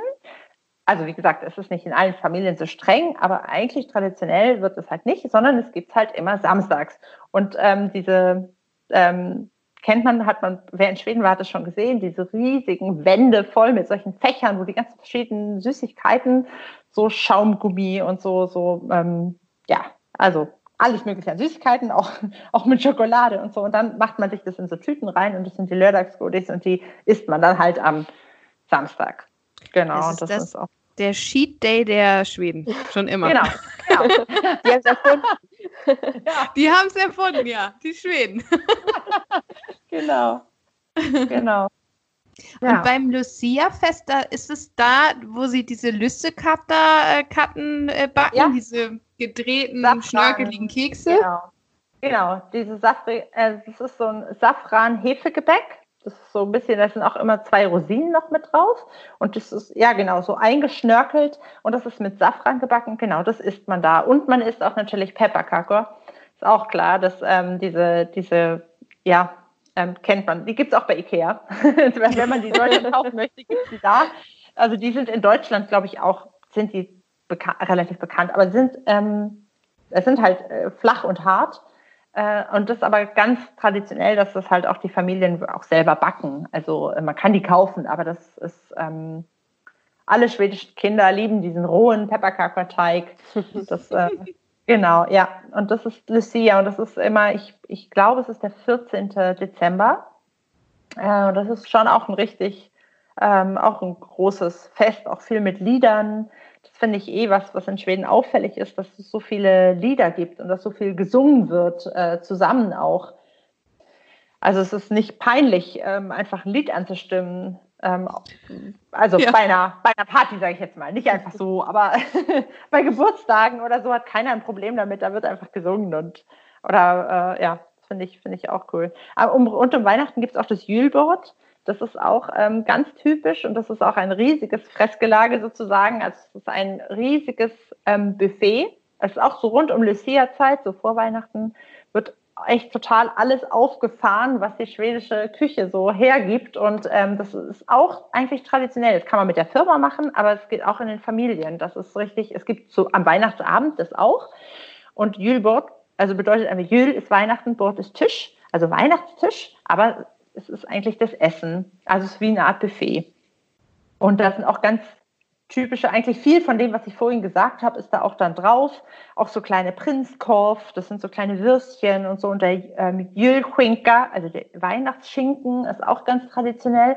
Also wie gesagt, es ist nicht in allen Familien so streng, aber eigentlich traditionell wird es halt nicht, sondern es gibt es halt immer samstags. Und ähm, diese ähm, kennt man, hat man, wer in Schweden war, hat das schon gesehen, diese riesigen Wände voll mit solchen Fächern, wo die ganzen verschiedenen Süßigkeiten, so Schaumgummi und so, so, ähm, ja, also alles mögliche an Süßigkeiten, auch, auch mit Schokolade und so. Und dann macht man sich das in so Tüten rein und das sind die Lördagsgodis und die isst man dann halt am Samstag. Genau. Das ist, das, das ist auch der Cheat Day der Schweden. Schon immer. Genau. genau. Die haben es erfunden. Ja. Die haben es erfunden, ja. Die Schweden. genau. Genau. Ja. Und beim Lucia-Fest, da ist es da, wo sie diese Lüsse-Katten äh, backen, ja. diese gedrehten, Safran. schnörkeligen Kekse. Genau. Genau, diese Safri, äh, das ist so ein Safran-Hefegebäck das ist so ein bisschen, da sind auch immer zwei Rosinen noch mit drauf. Und das ist, ja genau, so eingeschnörkelt. Und das ist mit Safran gebacken. Genau, das isst man da. Und man isst auch natürlich Pepperkakor. Ist auch klar, dass ähm, diese, diese, ja, ähm, kennt man. Die gibt es auch bei Ikea. Wenn man die Deutschland kaufen möchte, gibt es die da. Also die sind in Deutschland, glaube ich, auch, sind die beka relativ bekannt. Aber sind, ähm, es sind halt äh, flach und hart. Äh, und das ist aber ganz traditionell, dass das halt auch die Familien auch selber backen. Also äh, man kann die kaufen, aber das ist, ähm, alle schwedischen Kinder lieben diesen rohen Pepperkakerteig. Das, äh, genau, ja. Und das ist Lucia und das ist immer, ich, ich glaube, es ist der 14. Dezember. Äh, das ist schon auch ein richtig, ähm, auch ein großes Fest, auch viel mit Liedern finde ich eh was, was in Schweden auffällig ist, dass es so viele Lieder gibt und dass so viel gesungen wird, äh, zusammen auch. Also es ist nicht peinlich, ähm, einfach ein Lied anzustimmen. Ähm, also ja. bei, einer, bei einer Party, sage ich jetzt mal. Nicht einfach so, aber bei Geburtstagen oder so hat keiner ein Problem damit. Da wird einfach gesungen und oder äh, ja, finde ich, finde ich auch cool. Aber um, und um Weihnachten gibt es auch das Jülbord. Das ist auch ähm, ganz typisch und das ist auch ein riesiges Fressgelage sozusagen. Also es ist ein riesiges ähm, Buffet. Es ist auch so rund um Lucia-Zeit, so vor Weihnachten, wird echt total alles aufgefahren, was die schwedische Küche so hergibt. Und ähm, das ist auch eigentlich traditionell. Das kann man mit der Firma machen, aber es geht auch in den Familien. Das ist richtig, es gibt so am Weihnachtsabend das auch. Und Jülbord, also bedeutet einfach, Jül ist Weihnachten, Bord ist Tisch, also Weihnachtstisch, aber es ist eigentlich das Essen. Also es ist wie eine Art Buffet. Und da sind auch ganz typische, eigentlich viel von dem, was ich vorhin gesagt habe, ist da auch dann drauf. Auch so kleine Prinzkorf, das sind so kleine Würstchen und so. Und der ähm, Jülschinker, also der Weihnachtsschinken, ist auch ganz traditionell.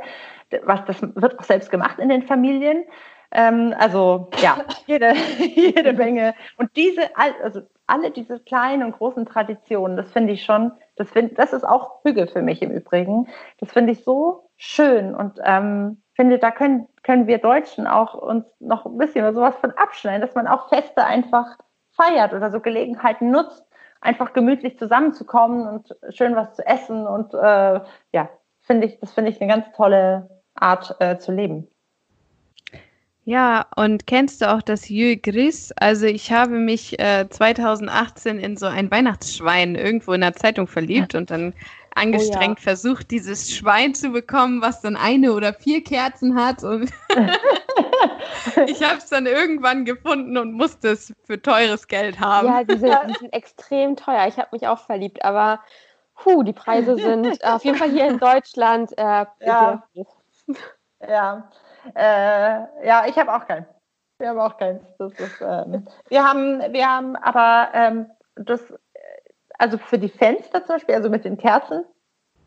Was, das wird auch selbst gemacht in den Familien. Ähm, also ja, jede, jede Menge. Und diese, also alle diese kleinen und großen Traditionen, das finde ich schon, das, find, das ist auch Hüge für mich im Übrigen. Das finde ich so schön und ähm, finde, da können, können wir Deutschen auch uns noch ein bisschen sowas von abschneiden, dass man auch Feste einfach feiert oder so Gelegenheiten nutzt, einfach gemütlich zusammenzukommen und schön was zu essen. Und äh, ja, finde ich, das finde ich eine ganz tolle Art äh, zu leben. Ja, und kennst du auch das Jö Gris? Also ich habe mich äh, 2018 in so ein Weihnachtsschwein irgendwo in der Zeitung verliebt und dann angestrengt oh ja. versucht, dieses Schwein zu bekommen, was dann eine oder vier Kerzen hat. Und ich habe es dann irgendwann gefunden und musste es für teures Geld haben. Ja, die sind, die sind extrem teuer. Ich habe mich auch verliebt, aber puh, die Preise sind auf jeden Fall hier in Deutschland. Äh, ja. ja. Äh, ja, ich habe auch keinen. Wir haben auch keins. Ist, ähm, wir haben, wir haben aber ähm, das, also für die Fenster zum Beispiel, also mit den Kerzen,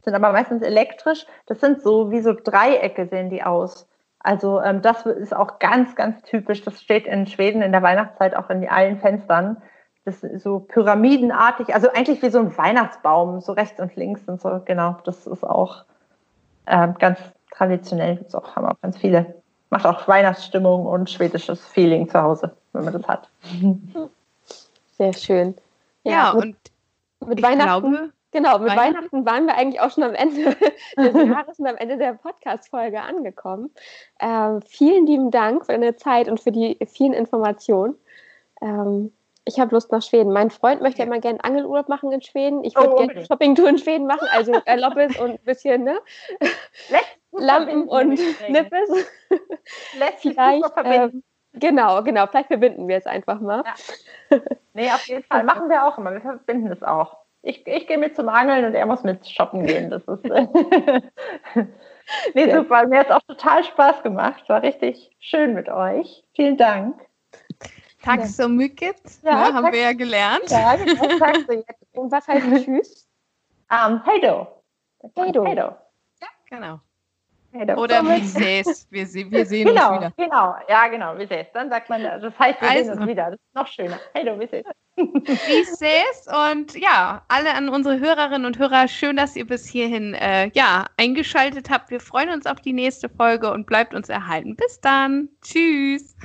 sind aber meistens elektrisch. Das sind so wie so Dreiecke sehen die aus. Also ähm, das ist auch ganz, ganz typisch. Das steht in Schweden in der Weihnachtszeit auch in allen Fenstern. Das ist so pyramidenartig, also eigentlich wie so ein Weihnachtsbaum, so rechts und links und so. Genau, das ist auch äh, ganz traditionell gibt's auch, haben auch ganz viele. Macht auch Weihnachtsstimmung und schwedisches Feeling zu Hause, wenn man das hat. Sehr schön. Ja, ja mit, und mit Weihnachten. Glaube, genau, mit Weihnachten? Weihnachten? waren wir eigentlich auch schon am Ende des Jahres und am Ende der Podcast-Folge angekommen. Ähm, vielen lieben Dank für deine Zeit und für die vielen Informationen. Ähm, ich habe Lust nach Schweden. Mein Freund möchte ja immer gerne Angelurlaub machen in Schweden. Ich würde oh, gerne Shoppingtour in Schweden machen, also Erlaubnis und ein bisschen, ne? Lampen und Nippes. Lässt vielleicht. Ähm, genau, genau. Vielleicht verbinden wir es einfach mal. Ja. Nee, auf jeden Fall. Machen wir auch immer. Wir verbinden es auch. Ich, ich gehe mit zum Angeln und er muss mit shoppen gehen. Das ist. nee, super. Mir hat es auch total Spaß gemacht. War richtig schön mit euch. Vielen Dank. Tack mycket, ja, ne, haben wir ja gelernt. Ja, genau. Tack so Und was heißt Tschüss? Um, ähm, hey do. Hey do. Hey do. Ja, genau. Hey. Oder wie ses. Wir, wir sehen genau, uns wieder. Genau, ja, genau, wie ses. Dann sagt man, das heißt, wir also. sehen uns wieder. Das ist noch schöner. Do, wie ses. Wie ses. Und ja, alle an unsere Hörerinnen und Hörer, schön, dass ihr bis hierhin äh, ja, eingeschaltet habt. Wir freuen uns auf die nächste Folge und bleibt uns erhalten. Bis dann. Tschüss.